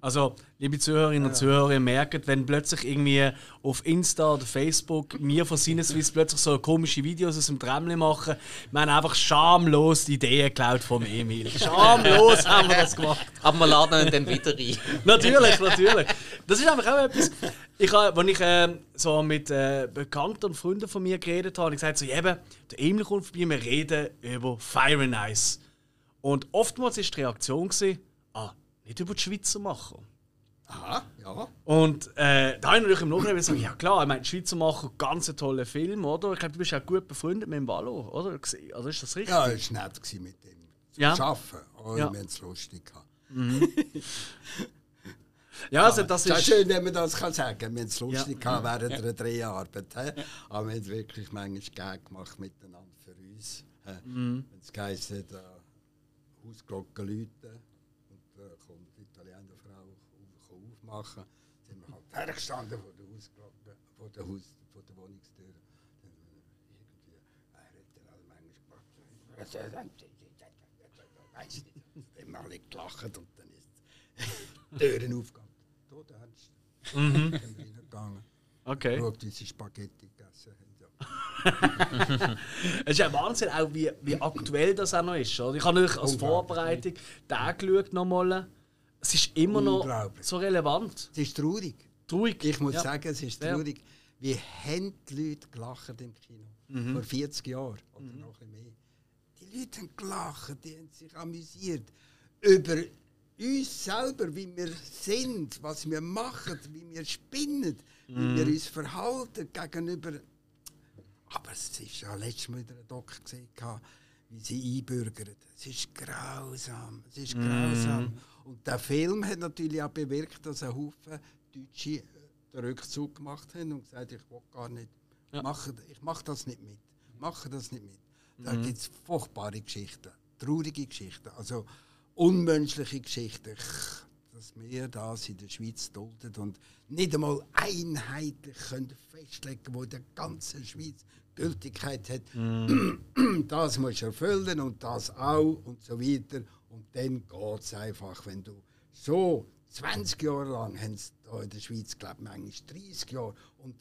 Speaker 1: Also, liebe Zuhörerinnen und Zuhörer, ihr merkt, wenn plötzlich irgendwie auf Insta oder Facebook mir von Sinneswiss plötzlich so komische Videos aus dem Tramli machen, wir haben einfach schamlos die Ideen geklaut vom Emil. Schamlos haben wir das gemacht.
Speaker 2: Aber wir laden ihn dann wieder rein.
Speaker 1: natürlich, natürlich. Das ist einfach auch etwas. Ich habe, als ich äh, so mit äh, Bekannten und Freunden von mir geredet habe, habe ich gesagt, so, eben, der Emil kommt vorbei, wir reden über Fire and Ice. Und oftmals war die Reaktion, gewesen, ah, nicht über die Schweizer Macher.
Speaker 4: Aha, ja.
Speaker 1: Und äh, da habe ich natürlich im Nachhinein gesagt, ja klar, ich meine, die Schweizer machen ganz einen tollen Film, oder? Ich glaube, du bist auch gut befreundet mit dem Valo, oder? Also ist das richtig?
Speaker 4: Ja, es war nett mit dem zu
Speaker 1: Ja.
Speaker 4: arbeiten. Oh,
Speaker 1: Ja.
Speaker 4: Wir haben es lustig gehabt.
Speaker 1: Ja, also das
Speaker 4: Es ist
Speaker 1: ist...
Speaker 4: schön, wenn man das kann sagen kann. Wir haben es lustig
Speaker 1: Ja.
Speaker 4: gehabt während der Dreharbeit. hä? Aber wir haben wirklich manchmal Gag gemacht miteinander für uns.
Speaker 1: Mhm.
Speaker 4: Wenn es geheißen hat, äh, Hausglocken läuten und äh, kommt die Italiener Frau auf- aufmachen, sind wir halt hergestanden vor der Hausglocke, vor der, Haus, vor der Wohnungstür. Dann, äh, irgendwie, er hat dann alle manchmal gemacht. Weiss nicht. Wir alle gelacht und dann ist die Türen aufgegangen. Der Ernst. Mhm. Reingegangen.
Speaker 1: Okay.
Speaker 4: Schaut, sie Spaghetti gegessen haben.
Speaker 1: Es ist ja Wahnsinn, auch wie, wie aktuell das auch noch ist. Oder? Ich habe natürlich als Vorbereitung den geschaut nochmal. Es ist immer noch so relevant.
Speaker 4: Es ist traurig.
Speaker 1: Traurig.
Speaker 4: Ich muss
Speaker 1: Ja.
Speaker 4: sagen, es ist traurig. Wie haben die Leute gelacht im Kino?
Speaker 1: Mhm.
Speaker 4: Vor 40 Jahren oder noch ein bisschen mehr. Die Leute haben gelacht, die haben sich amüsiert. Über uns selber, wie wir sind, was wir machen, wie wir spinnen, wie
Speaker 1: Mhm.
Speaker 4: wir uns verhalten gegenüber. Aber es ist ja letztes Mal wieder ein Doc gesehen, wie sie einbürgern. Es ist grausam. Es ist grausam. Und der Film hat natürlich auch bewirkt, dass ein Haufen Deutsche den Rückzug gemacht haben und gesagt ich will gar nicht machen. Ich mache das nicht mit. Mache das nicht mit. Da gibt es furchtbare Geschichten, traurige Geschichten, also unmenschliche Geschichten. Dass wir das in der Schweiz dulden und nicht einmal einheitlich können festlegen wo der ganzen Schweiz Gültigkeit hat. das musst du erfüllen und das auch und so weiter. Und dann geht es einfach, wenn du so 20 Jahre lang haben sie hier in der Schweiz gelebt, manchmal 30 Jahre und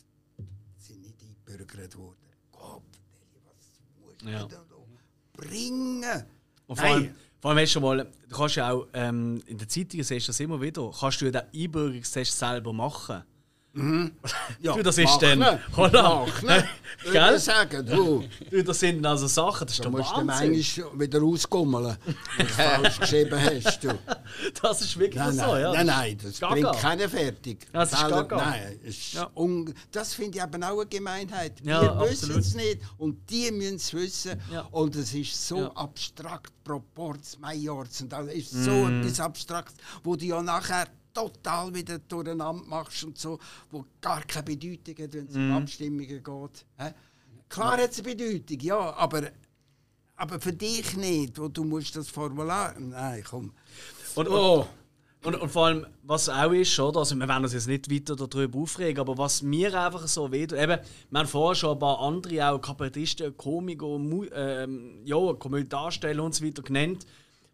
Speaker 4: sind nicht eingebürgert worden. Gott, was musst du
Speaker 1: Ja.
Speaker 4: da bringen?
Speaker 1: Und vor allem, vor allem hast du mal, du kannst ja auch ähm, in den Zeitungen siehst du das immer wieder, kannst du ja den Einbürgerungstest selber machen.
Speaker 4: Ja,
Speaker 1: Du, das ist dann- Oder?
Speaker 4: Machen.
Speaker 1: Gell?
Speaker 4: Gell? sagen, du,
Speaker 1: Du, das sind also Sachen, das ist
Speaker 4: da musst du
Speaker 1: Wahnsinn.
Speaker 4: manchmal wieder ausgummeln, wenn du falsch geschrieben hast. Du.
Speaker 1: Das ist wirklich
Speaker 4: Nein,
Speaker 1: so,
Speaker 4: nein,
Speaker 1: ja.
Speaker 4: nein, nein, das
Speaker 1: Gaga.
Speaker 4: bringt keinen fertig.
Speaker 1: Das ist Gaga.
Speaker 4: Nein, ist
Speaker 1: Ja.
Speaker 4: das finde ich eben auch eine Gemeinheit.
Speaker 1: Ja,
Speaker 4: Wir wissen es nicht und die müssen es wissen.
Speaker 1: Ja.
Speaker 4: Und es ist so abstrakt, Proports, Majorz und alles ist so
Speaker 1: Mhm.
Speaker 4: etwas abstrakt, wo du ja nachher total wieder durcheinander machst und so, wo gar keine Bedeutung hat, wenn es
Speaker 1: Mhm.
Speaker 4: um Abstimmungen geht. Hä? Klar hat es eine Bedeutung, ja, aber, aber für dich nicht, wo du musst das Formular... Nein, komm.
Speaker 1: Und, und, und, und vor allem, was auch ist, oder? Also, wir werden uns jetzt nicht weiter darüber aufregen, aber was mir einfach so weht, eben, wir haben vorher schon ein paar andere, auch Kabarettisten, Komiker, ähm, ja, Komödiedarsteller und so weiter genannt.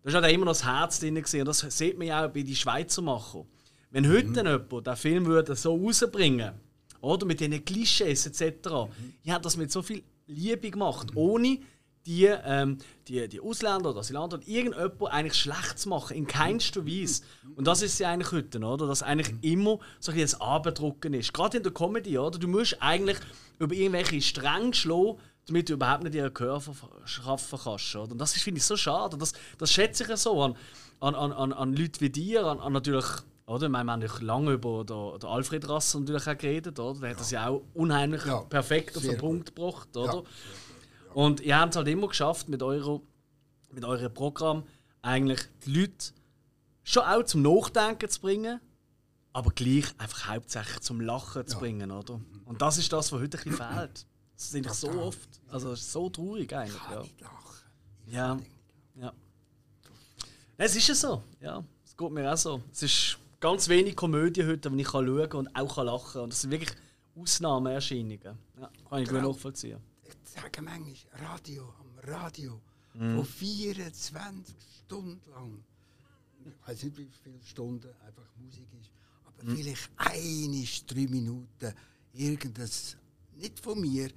Speaker 1: Da war halt immer noch das Herz drin. Gewesen. Und das sieht man ja auch bei den Schweizer Machen. Wenn heute
Speaker 4: Mhm.
Speaker 1: jemand den Film würde so rausbringen oder mit diesen Klischees etc.,
Speaker 4: Mhm.
Speaker 1: ja, das mit so viel Liebe gemacht, ohne die, ähm, die, die Ausländer oder Asylanter oder irgendjemand eigentlich schlecht zu machen, in keinster Weise. Und das ist ja eigentlich heute, oder? Dass eigentlich immer so ein bisschen das Abendrucken ist. Gerade in der Comedy, oder? Du musst eigentlich über irgendwelche Stränge schlagen, damit du überhaupt nicht ihren Gehör ver- schaffen kannst. Oder? Und das finde ich, so schade. Das, das schätze ich ja so an, an, an, an, Leute wie dir, an, an natürlich, oder? Ich meine, wir haben natürlich lange über den, den Alfred Rasser natürlich auch geredet, oder? Der hat das ja auch unheimlich
Speaker 4: Ja,
Speaker 1: perfekt auf den Punkt gebracht, oder?
Speaker 4: Ja.
Speaker 1: Und ihr habt es halt immer geschafft, mit, eurer, mit eurem Programm eigentlich die Leute schon auch zum Nachdenken zu bringen, aber gleich einfach hauptsächlich zum Lachen zu bringen, oder? Und das ist das, was heute ein bisschen fehlt. Das ist eigentlich so oft. Also das ist so traurig eigentlich, ja.
Speaker 4: Nicht lachen.
Speaker 1: Ja. ja. Es ist ja so, ja. Es geht mir auch so. Es ist ganz wenig Komödie heute, die ich kann schauen und auch kann lachen kann. Und das sind wirklich Ausnahmeerscheinungen. Ja, kann ich gut
Speaker 4: Genau.
Speaker 1: nachvollziehen.
Speaker 4: Ich sage manchmal, Radio, am Radio,
Speaker 1: Mhm.
Speaker 4: wo 24 Stunden lang, ich weiß nicht, wie viele Stunden einfach Musik ist, aber
Speaker 1: Mhm.
Speaker 4: vielleicht eine, drei Minuten, irgendes, nicht von mir,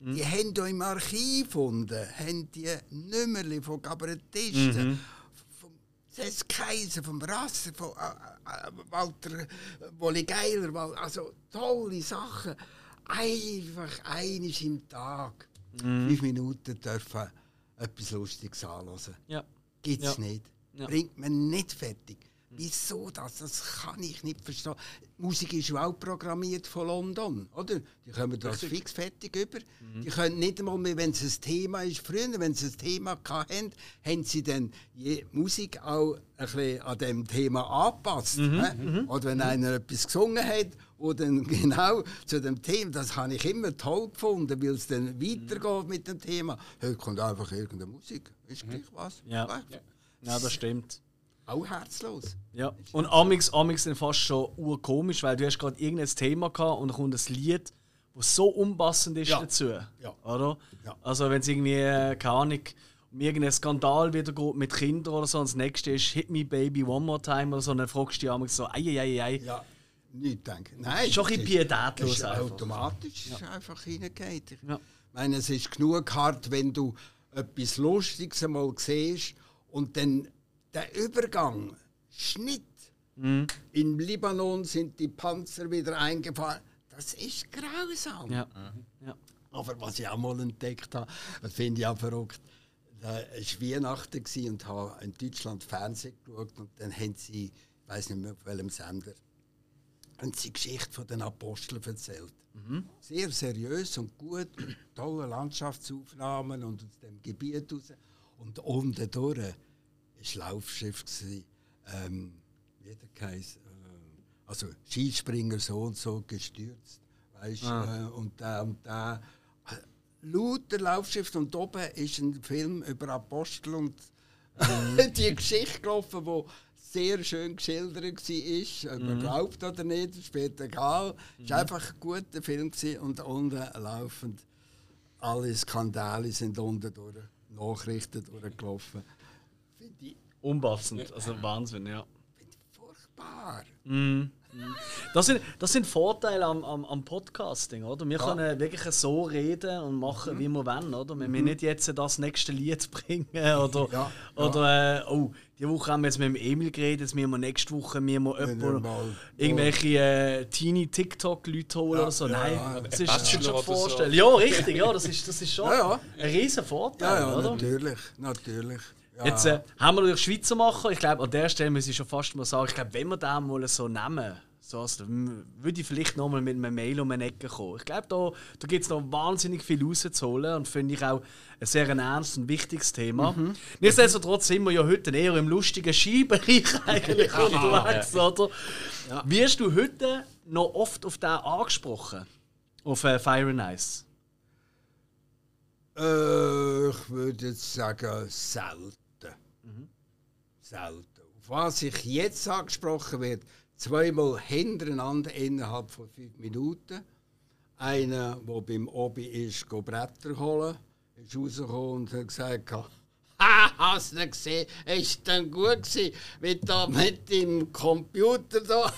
Speaker 1: Mhm.
Speaker 4: die haben da im Archiv gefunden, haben die Nummerli von Kabarettisten,
Speaker 1: Mhm.
Speaker 4: vom Cess Kaiser, vom Rasser, von äh, äh, Walter äh, Wolli Geiler, Wal- also tolle Sachen. Einfach eines im Tag,
Speaker 1: Mhm.
Speaker 4: fünf Minuten dürfen etwas Lustiges anhören.
Speaker 1: Ja.
Speaker 4: Gibt es
Speaker 1: Ja.
Speaker 4: nicht.
Speaker 1: Ja.
Speaker 4: Bringt man nicht fertig. Wieso das? Das kann ich nicht verstehen. Die Musik ist ja auch programmiert von London, oder? Die kommen das fix fertig über.
Speaker 1: Mhm.
Speaker 4: Die können nicht einmal mehr, wenn es ein Thema ist, früher, wenn sie ein Thema hatten, haben sie dann die Musik auch ein bisschen an dem Thema angepasst.
Speaker 1: Mhm.
Speaker 4: hä? Oder wenn einer etwas gesungen hat, dann genau zu dem Thema, das habe ich immer toll gefunden, weil es dann weitergeht mit dem Thema. Heute kommt einfach irgendeine Musik, ist gleich was.
Speaker 1: Mhm. Ja.
Speaker 4: Läuft.
Speaker 1: ja, das stimmt.
Speaker 4: Auch herzlos.
Speaker 1: Ja. Und Amix, Amix sind fast schon urkomisch, weil du hast gerade irgendein Thema gehabt und dann kommt ein Lied, das so unpassend ist
Speaker 4: Ja.
Speaker 1: dazu.
Speaker 4: Ja.
Speaker 1: Oder?
Speaker 4: Ja.
Speaker 1: Also wenn es irgendwie, äh, keine Ahnung, um irgendeinen Skandal wieder geht mit Kindern oder so, und das nächste ist Hit Me Baby One More Time oder so, dann fragst du dich Amix so, ei, ei, ei, ei.
Speaker 4: Ja, nicht denken. Nein,
Speaker 1: Schon ein bisschen
Speaker 4: ist-
Speaker 1: pietätlos
Speaker 4: ist
Speaker 1: einfach.
Speaker 4: Automatisch ist einfach hineingeht. Ich
Speaker 1: Ja.
Speaker 4: meine, es ist genug hart, wenn du etwas Lustiges einmal siehst und dann der Übergang, Schnitt.
Speaker 1: Mhm.
Speaker 4: Im Libanon sind die Panzer wieder eingefahren. Das ist grausam.
Speaker 1: Ja. ja.
Speaker 4: Aber was ich auch mal entdeckt habe, das finde ich auch verrückt. Da war Weihnachten und habe in Deutschland Fernsehen geschaut und dann haben sie, ich weiß nicht mehr auf welchem Sender, haben sie die Geschichte von den Aposteln erzählt. Sehr seriös und gut, mit tollen Landschaftsaufnahmen und aus dem Gebiet raus. Und unten durch war Laufschiff. gewesen, Ähm, wie hat er geheißen? Äh, also Skispringer so und so gestürzt. Weißt, äh, und da und da. Äh, Lauter Laufschiff und oben ist ein Film über Apostel und die Geschichte gelaufen, die sehr schön geschildert war. Ob man glaubt oder nicht, ist später egal. Es war einfach ein guter Film und unten laufend alle Skandale sind unten durch, Nachrichten durchgelaufen.
Speaker 1: Unpassend, also Wahnsinn, ja.
Speaker 4: finde ich furchtbar. sichtbar.
Speaker 1: Das sind, das sind Vorteile am, am, am Podcasting, oder? Wir können wirklich so reden und machen, wie wir wollen, oder? Wir müssen nicht jetzt das nächste Lied bringen oder,
Speaker 4: Ja,
Speaker 1: oder äh, oh, die Woche haben wir jetzt mit dem Emil geredet, jetzt müssen wir nächste Woche müssen wir jemanden,
Speaker 4: mal-
Speaker 1: irgendwelche äh, teeny TikTok-Leute holen oder so. Nein,
Speaker 4: ja.
Speaker 1: das ist, das ist schon
Speaker 3: so.
Speaker 1: vorstellen. Ja, richtig, ja, das ist, das ist schon
Speaker 4: Ja, ja.
Speaker 1: ein riesen Vorteil,
Speaker 4: Ja, ja,
Speaker 1: oder?
Speaker 4: natürlich. natürlich. Ja.
Speaker 1: Jetzt äh, haben wir natürlich Schweizer Macher. Ich glaube, an der Stelle muss ich schon fast mal sagen, ich glaube, wenn wir den mal so nehmen, so also, würde ich vielleicht nochmal mit einem Mail um eine Ecke kommen. Ich glaube, da, da gibt es noch wahnsinnig viel rauszuholen und finde ich auch ein sehr ernstes und wichtiges Thema. Nichtsdestotrotz sind wir ja heute eher im lustigen Skibereich eigentlich unterwegs, oder? Wirst du heute noch oft auf den angesprochen? Auf äh, Fire and Ice?
Speaker 4: Äh, ich würde jetzt sagen, selten. Selten. Auf was ich jetzt angesprochen werde, zweimal hintereinander innerhalb von fünf Minuten. Einer, der beim Obi ist, go Bretter holen, ist rausgekommen und hat gesagt, «Ha, hast du nicht gesehen? Ist dann gut gewesen, wie da mit dem Computer da?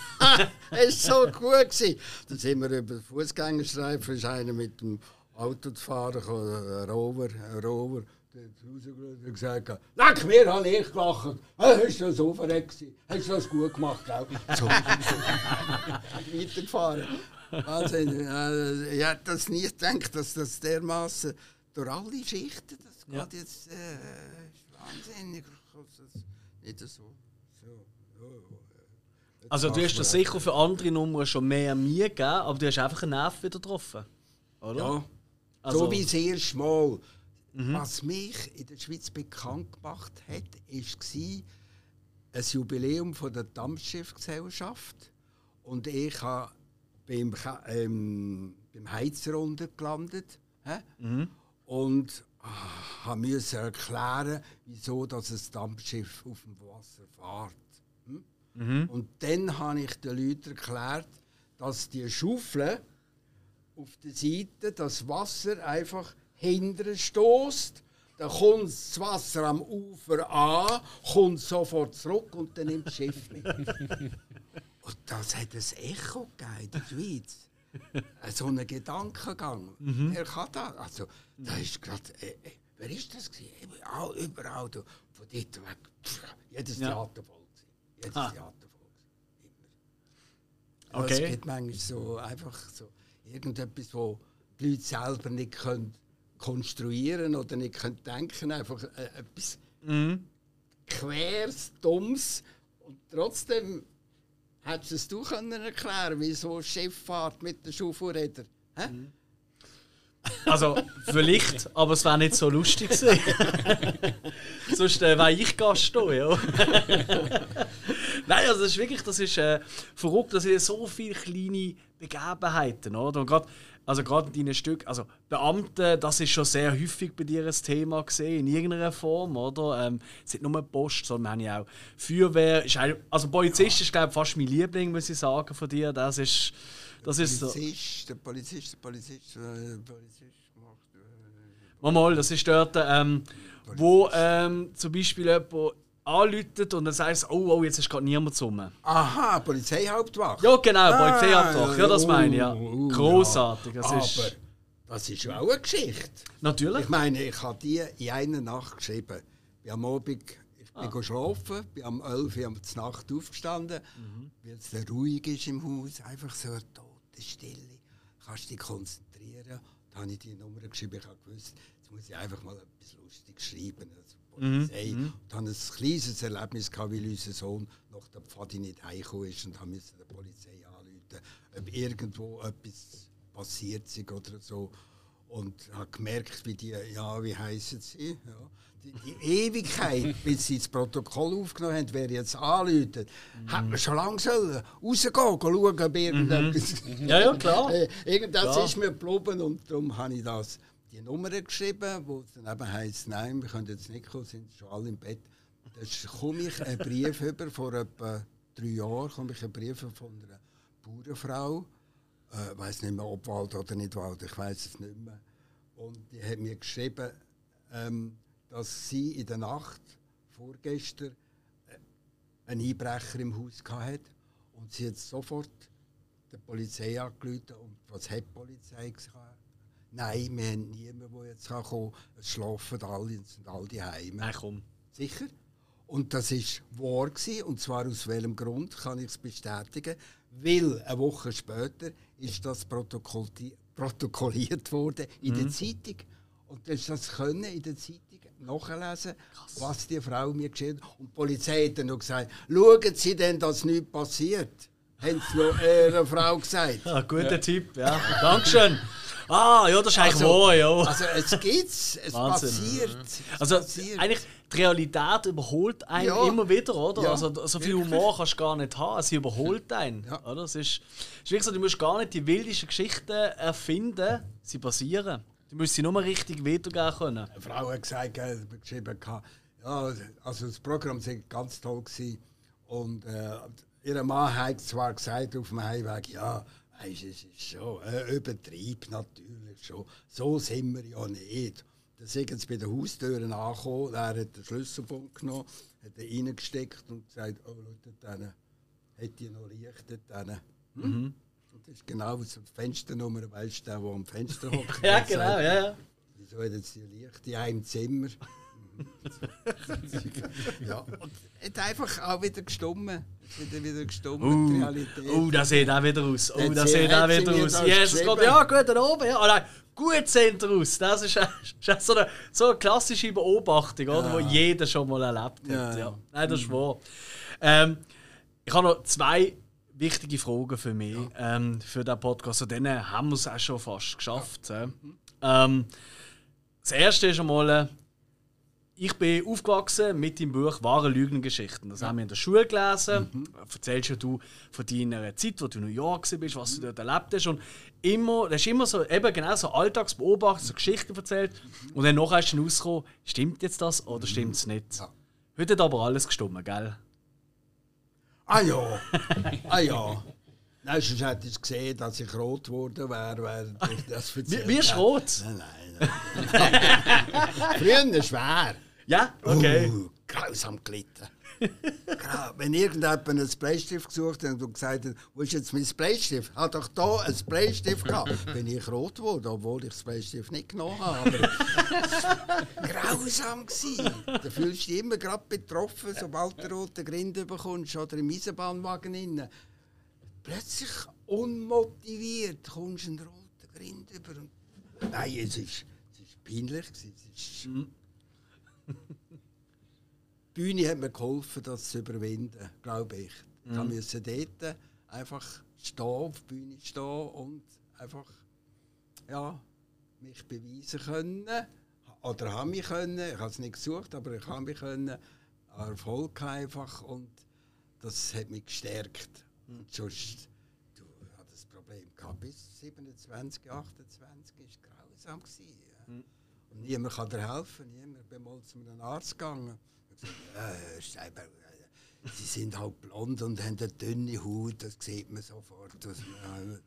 Speaker 4: ist so gut gewesen.» Dann sind wir über den Fußgängerstreifen, ist einer mit dem Auto zu fahren, gekommen, ein Rover, ein Rover. Rausgeschaut und gesagt, «Leck, mir habe ich gelacht. Hast du das so verreckt gewesen? Hast du das gut gemacht, gell?» So. Weitergefahren. Wahnsinn. Äh, Ich hätte das nie gedacht, dass das dermaßen durch alle Schichten, das
Speaker 1: Ja.
Speaker 4: geht jetzt äh, ist wahnsinnig. Das Nicht so. so. Ja, ja.
Speaker 1: Also du hast das sicher für andere Nummern schon mehr mir gegeben, aber du hast einfach einen Nerv wieder getroffen. Oder?
Speaker 4: Ja,
Speaker 1: Also-
Speaker 4: so wie das erste Mal. Was mich in der Schweiz bekannt gemacht hat, war ein Jubiläum von der Dampfschiffgesellschaft. Und ich habe beim, ähm, beim Heizer unten gelandet. hä? Und ah, habe müssen erklären, wieso dass ein Dampfschiff auf dem Wasser fährt. Hm? Und dann habe ich den Leuten erklärt, dass die Schaufel auf der Seite das Wasser einfach hinterher stößt. Dann kommt das Wasser am Ufer an, kommt sofort zurück und dann nimmt das Schiff mit. und das hat ein Echo gegeben in der Schweiz. So einen Gedankengang. Wer kann das? Also, da ist gerade. Äh, äh, wer ist das? Gewesen? Überall, überall. Du, von dort weg. Jedes
Speaker 1: Ja.
Speaker 4: Theater voll. Jedes
Speaker 1: Ah.
Speaker 4: Theater voll. Immer. Aber
Speaker 1: Okay.
Speaker 4: Es gibt manchmal so einfach so irgendetwas, wo die Leute selber nicht können konstruieren oder nicht können denken, einfach äh, etwas quers, dummes und trotzdem hättest du es du können erklären, wieso Schifffahrt mit den Schuhvorrädern. Hä?
Speaker 1: Also, vielleicht, aber es wäre nicht so lustig gewesen. Sonst äh, wäre ich Gast da, ja. Nein, also das ist wirklich, das ist äh, verrückt, das sind so viele kleine Begebenheiten, oder? Und grad, also gerade in deinen Stück, also Beamte, das ist schon sehr häufig bei dir ein Thema gesehen, in irgendeiner Form, oder? Ähm, es ist nicht nur Post, sondern wir haben ja auch Feuerwehr, ist ein, also Polizist ist glaube ich fast mein Liebling, muss ich sagen, von dir, das ist, das ist so...
Speaker 4: Polizist, der Polizist, der Polizist, äh, der Polizist macht. Äh,
Speaker 1: Mal, mal, das ist dort, ähm, wo ähm, zum Beispiel jemand anläutet und dann sagst oh, oh, jetzt ist gerade niemand rum.
Speaker 4: aha, Polizeihauptwache.
Speaker 1: Ja, genau,
Speaker 4: Ah,
Speaker 1: Polizeiabtrag. Ja, das meine ich, ja.
Speaker 4: uh, uh,
Speaker 1: Großartig. Das
Speaker 4: Aber
Speaker 1: ist,
Speaker 4: das ist ja auch eine Geschichte.
Speaker 1: natürlich.
Speaker 4: Ich meine, ich habe die in einer Nacht geschrieben. Ich bin am Abend ich bin ah. schlafen, bin am 11 Uhr Nacht aufgestanden, weil es ruhig ist im Haus, einfach so eine tote Stille. Kannst dich konzentrieren. Da habe ich die Nummer geschrieben, ich habe gewusst, jetzt muss ich einfach mal etwas Lustiges schreiben. Also Und habe ein kleines Erlebnis gehabt, weil unser Sohn nach der Pfadi nicht heimgekommen ist und müssen der Polizei anrufen, ob irgendwo etwas passiert ist oder so. Und habe gemerkt, wie die, ja, wie heißen sie? Ja. Die, die Ewigkeit, bis sie das Protokoll aufgenommen haben, wer jetzt anruft, hat man schon lange sollen rausgehen, gehen, schauen, ob irgendetwas.
Speaker 1: Ja, ja, klar.
Speaker 4: Äh, Irgendwas
Speaker 1: Klar.
Speaker 4: ist mir geblieben und darum habe ich das, die Nummer geschrieben, wo es dann eben heisst, nein, wir können jetzt nicht kommen, sind schon alle im Bett. Da komme ich einen Brief über, vor etwa drei Jahren komme ich einen Brief von einer Bauernfrau, äh, weiß nicht mehr, ob Wald oder nicht Wald, ich weiß es nicht mehr. Und die hat mir geschrieben, ähm, dass sie in der Nacht vorgestern einen Einbrecher im Haus hatte. Und sie hat sofort der Polizei angerufen. Und was hat die Polizei gesagt? Nein, wir haben niemanden, der jetzt kommen kann. Es schlafen alle und sind alle Heime.
Speaker 1: Nein, komm.
Speaker 4: Sicher? Und das war wahr gewesen, und zwar aus welchem Grund kann ich es bestätigen? Weil eine Woche später ist das protokolli- protokolliert worden in der Zeitung. Und dann ist das können in der Zeitung nachlesen, was die Frau mir geschehen hat. Und die Polizei hat dann noch gesagt, schauen Sie denn, dass nichts passiert. Haben sie noch ihrer Frau gesagt.
Speaker 1: Ah, guter Tipp, ja. Dankeschön. Ah, ja, das ist eigentlich
Speaker 4: Also-
Speaker 1: wahr, ja.
Speaker 4: Also es gibt's, es
Speaker 1: Wahnsinn.
Speaker 4: passiert. Es
Speaker 1: Also
Speaker 4: passiert.
Speaker 1: eigentlich, die Realität überholt einen
Speaker 4: Ja.
Speaker 1: immer wieder, oder?
Speaker 4: Ja,
Speaker 1: also so viel
Speaker 4: wirklich.
Speaker 1: Humor kannst du gar nicht haben, sie überholt einen.
Speaker 4: Ja.
Speaker 1: Oder? Es ist, es ist wirklich so, du musst gar nicht die wildesten Geschichten erfinden, sie basieren. Du musst sie nur richtig wiedergeben können.
Speaker 4: Eine Frau hat gesagt, äh, geschrieben, ja, also das Programm war ganz toll. Gewesen. Und äh, ihr Mann hat zwar gesagt auf dem Heimweg, ja, es ist schon ein Übertrieb natürlich schon. So sind wir ja nicht. Dann sind sie bei den Haustüren angekommen, er hat den Schlüsselbund genommen, hat ihn reingesteckt und gesagt, oh Leute, dann hätte ich noch Licht dort. Hm? Und das ist genau so die Fensternummer, weißt du, der, der am Fenster hockt.
Speaker 1: Ja, genau,
Speaker 4: sagt,
Speaker 1: ja, ja.
Speaker 4: Wieso hat jetzt die Licht in einem Zimmer? ja, und hat einfach auch wieder gestummen. Es Wieder, wieder gestummen, die Realität.
Speaker 1: Oh, das sieht auch wieder aus. Oh, das
Speaker 4: sie-
Speaker 1: sieht auch wieder aus.
Speaker 4: das geschrieben?
Speaker 1: geht, ja, gut, da oben. Ja. Oh, nein, gut sieht er aus. Das ist, ist auch so, eine, so eine klassische Beobachtung, oder, wo jeder schon mal erlebt hat.
Speaker 4: Ja,
Speaker 1: Ja,
Speaker 4: ja.
Speaker 1: Nein, das ist wahr. Ähm, ich habe noch zwei wichtige Fragen für mich, ähm, für den Podcast. Und denen haben wir es auch schon fast geschafft. ja. Ähm, das erste ist einmal, ich bin aufgewachsen mit dem Buch Wahre Lügengeschichten. Das haben wir in der Schule gelesen. Erzählst ja du von deiner Zeit, wo du in New York warst, was du dort erlebt hast. Und immer, das ist immer so, eben genau so Alltagsbeobachtung, so Geschichten erzählt. Und dann nachher ist dann rausgekommen, stimmt jetzt das oder stimmt es nicht?
Speaker 4: Ja.
Speaker 1: Heute hat aber alles gestimmt, gell?
Speaker 4: Ah ja, ah ja. Nein, sonst hätte ich gesehen, dass ich rot geworden wäre, während ich das erzählt
Speaker 1: Wie, wie ist rot?
Speaker 4: Nein, nein. nein. Früher schwer.
Speaker 1: Ja? Okay.
Speaker 4: Uh, grausam gelitten. Wenn irgendjemand einen Bleistift gesucht hat und gesagt hat, wo ist jetzt mein Bleistift? Hat doch da einen Bleistift gehabt. Bin ich rot geworden, obwohl ich das Bleistift nicht genommen habe. Grausam gsi. Da fühlst du dich immer gerade betroffen, sobald du rote Grinde bekommst oder im Eisenbahnwagen rein. Plötzlich unmotiviert kommst du einen roten Grind über. Und Nein, es ist, es ist peinlich. gewesen. Es ist die Bühne hat mir geholfen, das zu überwinden, glaube ich. Ich musste dort einfach stehen, auf der Bühne stehen und einfach ja, mich beweisen können. Oder habe mich können. Ich habe es nicht gesucht, aber ich habe mich können. Erfolg einfach und das hat mich gestärkt. Und sonst, du hast das Problem gehabt. Bis 27, 28 ist grausam gewesen. Ja. Niemand kann dir helfen. Niemand. Ich bin mal zu einem Arzt gegangen. Ich gesagt, äh, Sie sind halt blond und haben eine dünne Haut, das sieht man sofort. Das, äh,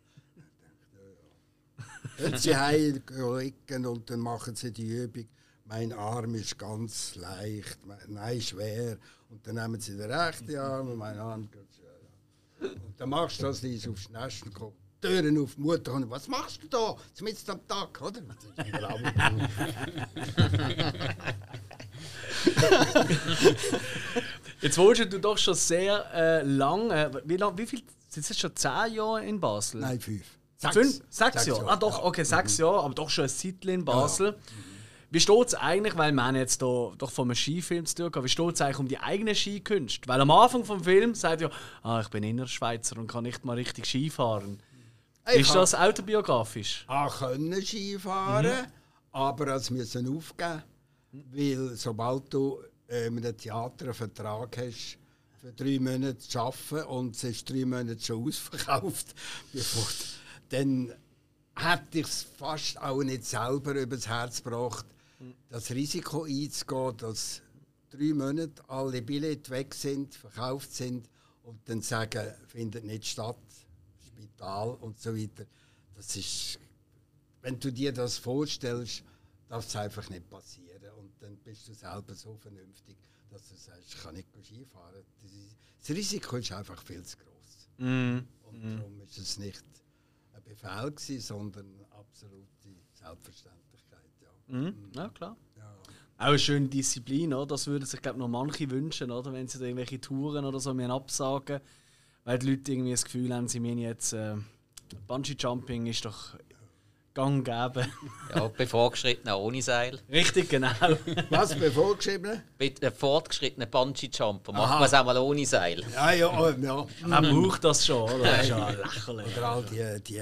Speaker 4: Wenn sie heimliegen und dann machen sie die Übung. Mein Arm ist ganz leicht, nein, schwer. Und dann nehmen sie den rechten Arm und mein Arm geht schwer. Und dann machst du das, ist aufs Nest kommt. Türen auf die Mutter und was machst du da? Zumindest am Tag, oder?
Speaker 1: Jetzt wohnst du doch schon sehr äh, lange. Wie, lang, wie viel? Sind es schon zehn Jahre in Basel?
Speaker 4: Nein, fünf.
Speaker 1: Fünf? Sechs, Jahre? Ah, doch,
Speaker 4: ja.
Speaker 1: okay, sechs Jahre, aber doch schon ein Zeitchen in Basel. Wie steht es eigentlich, weil haben jetzt hier doch von einem Skifilm zu tun, gehabt, wie steht es eigentlich um die eigene Skikünste? Weil am Anfang vom Film sagt ja, ah, ich bin Innerschweizer und kann nicht mal richtig Skifahren.
Speaker 4: Ich
Speaker 1: Ist das autobiografisch?
Speaker 4: auch können Skifahren, aber es müssen aufgeben, weil sobald du äh, mit einem Theater einen Vertrag hast, für drei Monate zu arbeiten und es ist drei Monate schon ausverkauft, bevor, dann hätte ich es fast auch nicht selber übers Herz gebracht, das Risiko einzugehen, dass drei Monate alle Billette weg sind, verkauft sind und dann sagen, findet nicht statt, Spital und so weiter. Das ist, wenn du dir das vorstellst, darf es einfach nicht passieren. Und dann bist du selber so vernünftig, dass du sagst, ich kann nicht Skifahren. Das, ist, das Risiko ist einfach viel zu groß.
Speaker 1: Mm.
Speaker 4: Und darum ist es nicht ein Befehl gewesen, sondern absolute Selbstverständlichkeit. Ja.
Speaker 1: Mhm. Ja, klar.
Speaker 4: Ja.
Speaker 1: Auch eine schöne Disziplin, oder? Das würden sich, glaube noch manche wünschen, oder? Wenn sie da irgendwelche Touren oder so absagen Weil die Leute irgendwie das Gefühl haben, sie müssen jetzt. Äh, Bungee-Jumping ist doch gang gäbe.
Speaker 2: Ja, bei Fortgeschrittenen ohne Seil.
Speaker 1: Richtig, genau.
Speaker 4: Was bevorgeschrieben?
Speaker 2: Bei den fortgeschrittenen Bungee-Jumper macht man es auch mal ohne Seil.
Speaker 4: Ja, ja, oh, ja.
Speaker 1: Er braucht das schon, oder? Das ist ja lächerlich.
Speaker 4: Oder all die, die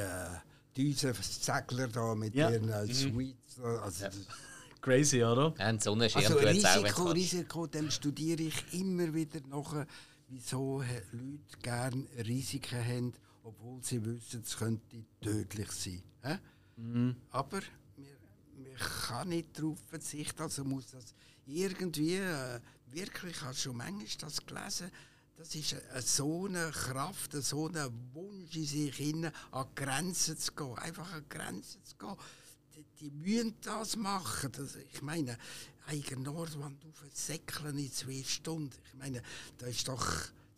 Speaker 4: Düsensäckler da mit
Speaker 1: Ja.
Speaker 4: ihren äh, Sweets. Also, das-
Speaker 1: Crazy, oder?
Speaker 2: Ja, ein Sonnenschirm
Speaker 4: also Risiko. Risiko, dann studiere ich immer wieder nach, wieso Leute gerne Risiken haben, obwohl sie wissen, es könnte tödlich sein. Hä? Aber man, man kann nicht darauf verzichten, also muss das irgendwie, äh, wirklich, hast du schon manchmal das gelesen, das ist eine, so eine Kraft, so ein Wunsch in sich hinein, an Grenzen zu gehen, einfach an Grenzen zu gehen. Die, die müssen das machen. Das, ich meine, eigen Nordwand auf Säckeln in zwei Stunden. Ich meine, da ist doch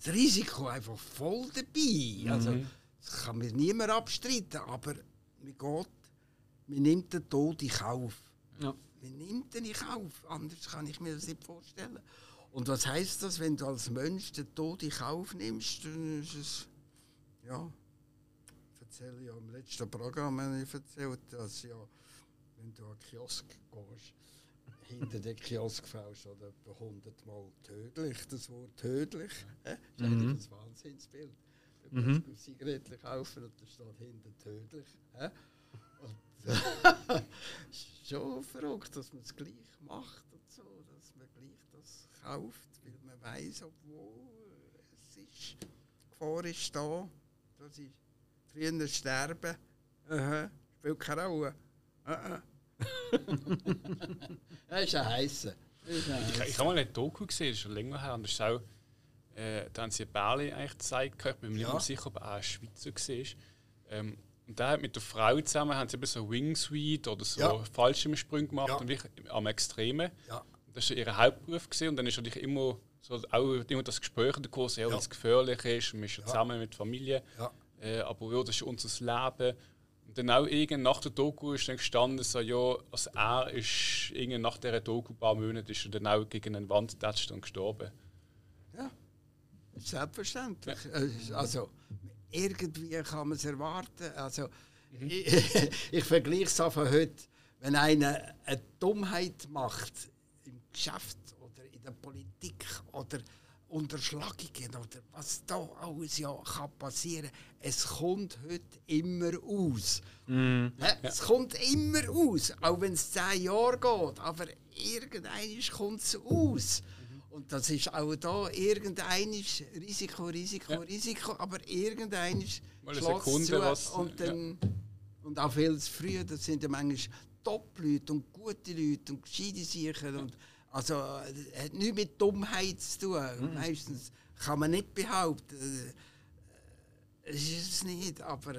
Speaker 4: das Risiko einfach voll dabei. Also, das kann mir niemand abstreiten, aber man geht, man nimmt den Tod in Kauf.
Speaker 1: Ja.
Speaker 4: Man nimmt den in Kauf, anders kann ich mir das nicht vorstellen. Und was heißt das, wenn du als Mensch den Tod in Kauf nimmst? Dann ist es, ja, ich erzähle ja im letzten Programm habe ich erzählt, dass ja, wenn du an den Kiosk gehst, hinter den Kiosk fällst oder etwa 100 Mal tödlich, das Wort tödlich, äh, ist eigentlich ein Wahnsinnsbild. Du
Speaker 1: Mhm.
Speaker 4: kannst Zigaretten kaufen und da steht hinter tödlich. Äh? Und ist schon verrückt, dass man es gleich macht und so, dass man gleich das kauft, weil man weiß, obwohl es ist, die Gefahr ist da, dass ich früher sterbe. Aha, spielt keine Rolle. Aha. Das ist ein heißer.
Speaker 3: Ich, ich habe mal eine Doku gesehen, das ist schon länger her. Und das ist auch, äh, da haben sie Bärli eigentlich gezeigt. Ich bin mir
Speaker 4: Ja.
Speaker 3: nicht mehr sicher, ob er auch ein Schweizer war. Ähm, und der hat mit der Frau zusammen haben sie eben so Wingsuit oder so
Speaker 4: Ja.
Speaker 3: Fallschirmsprünge gemacht
Speaker 4: Ja.
Speaker 3: und wirklich am Extremen.
Speaker 4: Ja.
Speaker 3: Das war ihr Hauptberuf gewesen. und dann ist natürlich immer so auch immer das Gespräch in der Kurs, ja, weil es gefährlich ist, und man ist ja zusammen mit der Familie, äh, aber ja, das ist unser Leben. Dann auch irgend nach der Doku ist dann gestanden, so, ja, also er ist irgend nach dieser Doku, ein paar Monate, ist er dann auch gegen eine Wand getatscht und gestorben.
Speaker 4: Ja, selbstverständlich. Äh, Also, irgendwie kann man es erwarten. Also, ich, ich vergleiche es von heute, wenn einer eine Dummheit macht im Geschäft oder in der Politik oder Unterschlagungen oder was da alles ja kann passieren. Es kommt heute immer aus. Hä? Es kommt immer aus, auch wenn es zehn Jahre geht. Aber irgendein kommt es aus. Und das ist auch da irgendein Risiko, Risiko,
Speaker 3: Ja.
Speaker 4: Risiko, aber irgendein
Speaker 3: Mal eine Sekunde, was-
Speaker 4: und dann und auch viel zu früh. Das sind ja manchmal Top-Leute und gute Leute und gescheite Sicher und also äh, hat nichts mit Dummheit zu tun. Meistens kann man nicht behaupten. Äh, Es ist es nicht, aber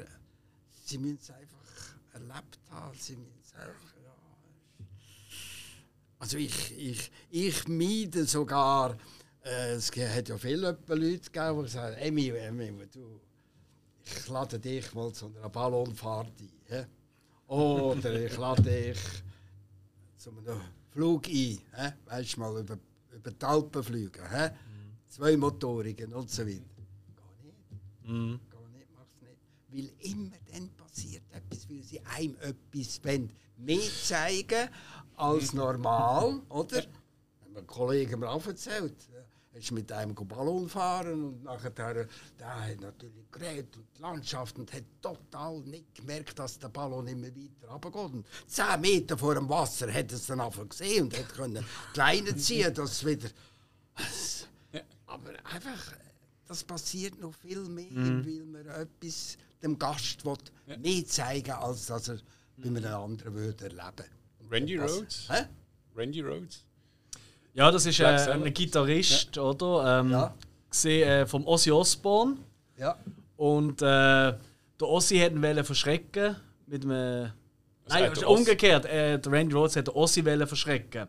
Speaker 4: sie müssen es einfach erlebt haben. Sie müssen es einfach, ja. Also ich, ich, ich meide sogar, äh, es hat ja viele Leute gegeben, die sagen, Emi, Emi, du, ich lade dich mal zu einer Ballonfahrt ein. Oder ich lade dich zu einem Flug ein. hä? Weißt du mal, über, über die Alpen fliegen. hä? Zweimotorigen und so weiter. Geh nicht. Geh nicht, mach's nicht. Weil immer dann passiert etwas, weil sie einem etwas wollen. mehr zeigen als normal, oder? Haben ein Kollege mir auch erzählt. Er ist mit einem Ballon fahren und nachher der, hat natürlich geredet und die Landschaft und hat total nicht gemerkt, dass der Ballon immer weiter runtergeht. Und 10 Meter vor dem Wasser hat er es dann einfach gesehen und hat können die Leine ziehen, dass es wieder... Aber einfach, das passiert noch viel mehr, weil man etwas dem Gast will, mehr zeigen als dass er bei einem anderen würde erleben
Speaker 3: Randy Rhodes?
Speaker 4: Hä?
Speaker 3: Randy Rhodes?
Speaker 1: Ja, das ist äh, ein Gitarrist, oder? Ähm,
Speaker 4: Ja.
Speaker 1: gesehen, äh, vom Ozzy Osbourne.
Speaker 4: Ja.
Speaker 1: Und äh, der Ozzy hat ihn verschrecken mit einem Nein,
Speaker 3: der Oss-
Speaker 1: umgekehrt. Äh, der Randy Rhodes hat den Ossi wollen verschrecken.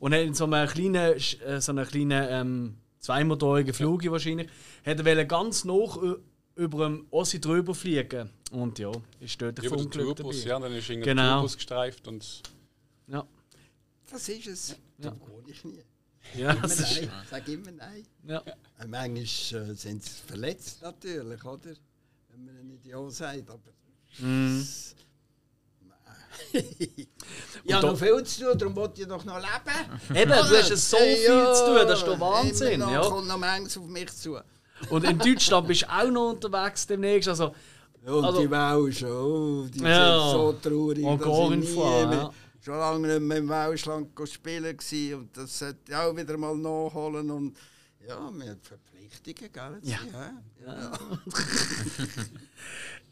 Speaker 1: Und hat in so einem kleinen, äh, so einem kleinen ähm, zweimotorigen Flug wahrscheinlich, hat er ganz noch über dem Ossi drüber fliegen. Und ja, ist dort der
Speaker 3: Über den Tourbus,
Speaker 1: dabei.
Speaker 3: ja, dann ist irgendwie
Speaker 1: Genau.
Speaker 3: der Tourbus gestreift und
Speaker 1: Ja.
Speaker 4: Das ist es. Da gehe ich nie.
Speaker 1: Ja, das ist,
Speaker 4: nein. Sag immer nein.
Speaker 1: ja.
Speaker 4: Äh, Manchmal äh, sind sie verletzt natürlich, oder? Wenn man nicht Ja sagt, aber...
Speaker 1: Mhm.
Speaker 4: ich habe
Speaker 1: da-
Speaker 4: noch viel zu tun, darum wollte ich doch noch leben.
Speaker 1: Eben, du hast ja so
Speaker 4: Hey,
Speaker 1: viel zu tun, das ist doch Wahnsinn.
Speaker 4: noch,
Speaker 1: Ja.
Speaker 4: kommt noch manches auf mich zu.
Speaker 1: Und in Deutschland bist du auch noch unterwegs demnächst. Also,
Speaker 4: Und
Speaker 1: Also-
Speaker 4: die Welschen, oh, die
Speaker 1: Ja.
Speaker 4: sind so traurig,
Speaker 1: Und
Speaker 4: dass ich
Speaker 1: nicht
Speaker 4: nie
Speaker 1: ja.
Speaker 4: Schon lange nicht mehr im go spielen und das sollte ich auch wieder mal nachholen und ja, wir haben Verpflichtungen, gell?
Speaker 1: Ja.
Speaker 4: ja.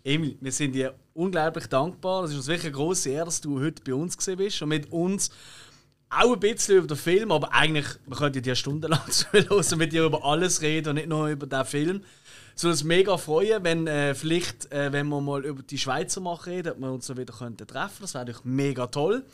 Speaker 1: Emil, wir sind dir unglaublich dankbar. Es ist uns wirklich eine grosse Ehre, dass du heute bei uns bist und mit uns auch ein bisschen über den Film, aber eigentlich, wir könnten dir stundenlang zuhören und mit dir über alles reden und nicht nur über den Film. Würde uns mega freuen, wenn äh, vielleicht, äh, wenn wir mal über die Schweizer Macht reden, ob wir uns so wieder könnten Das wäre natürlich mega toll.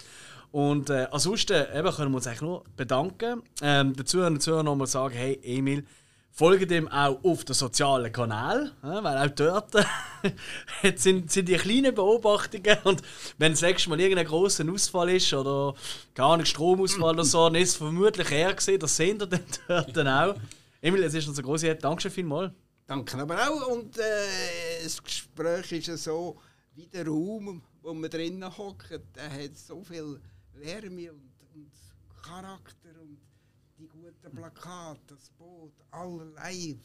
Speaker 1: Und äh, ansonsten eben, können wir uns eigentlich nur bedanken. Ähm, dazu und dazu noch mal sagen, hey Emil, folge dem auch auf den sozialen Kanal, ja, weil auch dort sind, sind die kleinen Beobachtungen und wenn das nächste Mal irgendein großer Ausfall ist oder gar nicht Stromausfall oder so, dann ist es vermutlich er gesehen, das sehen ihr dann dort auch. Emil, es ist uns eine große Ehre. Dankeschön vielmals.
Speaker 4: Danke aber auch. Und äh, das Gespräch ist ja so, wie der Raum, wo man drinnen hockt, der hat so viel Wärme und, und Charakter guten Plakate, das Boot, allerlei.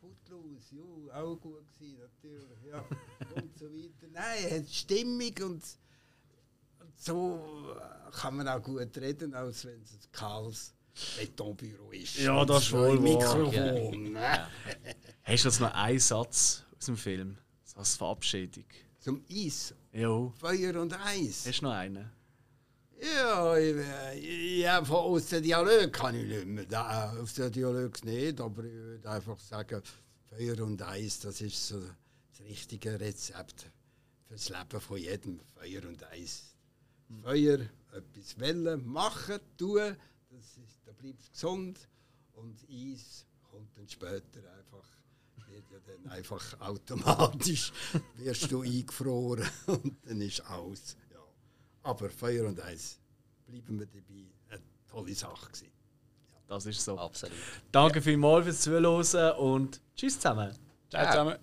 Speaker 4: Footloose, ja, auch gut gewesen, natürlich, ja. und so weiter. Nein, hat Stimmung und, und so kann man auch gut reden, als wenn es ein kahles Betonbüro ist.
Speaker 1: Ja, das ist wohl.
Speaker 4: Mikrofon. ne?
Speaker 1: Hast du jetzt noch einen Satz aus dem Film? Als Verabschiedung.
Speaker 4: Zum Eis.
Speaker 1: Jo.
Speaker 4: Feuer und Eis.
Speaker 1: Hast du noch einen?
Speaker 4: Ja, aus dem Dialog kann ich nicht mehr. Aus dem Dialog nicht, aber ich würde einfach sagen, Feuer und Eis, das ist so das richtige Rezept für das Leben von jedem. Feuer und Eis. Feuer, etwas wollen, machen, tun, das ist, da bleibst du gesund. Und Eis kommt dann später einfach, wird ja dann einfach automatisch, wirst du eingefroren und dann ist aus. Ja. Aber Feuer und Eis, bleiben wir dabei, eine tolle Sache gewesen.
Speaker 1: Das ist so.
Speaker 2: Absolut.
Speaker 1: Danke vielmals fürs Zuhören und tschüss zusammen.
Speaker 3: ciao zusammen.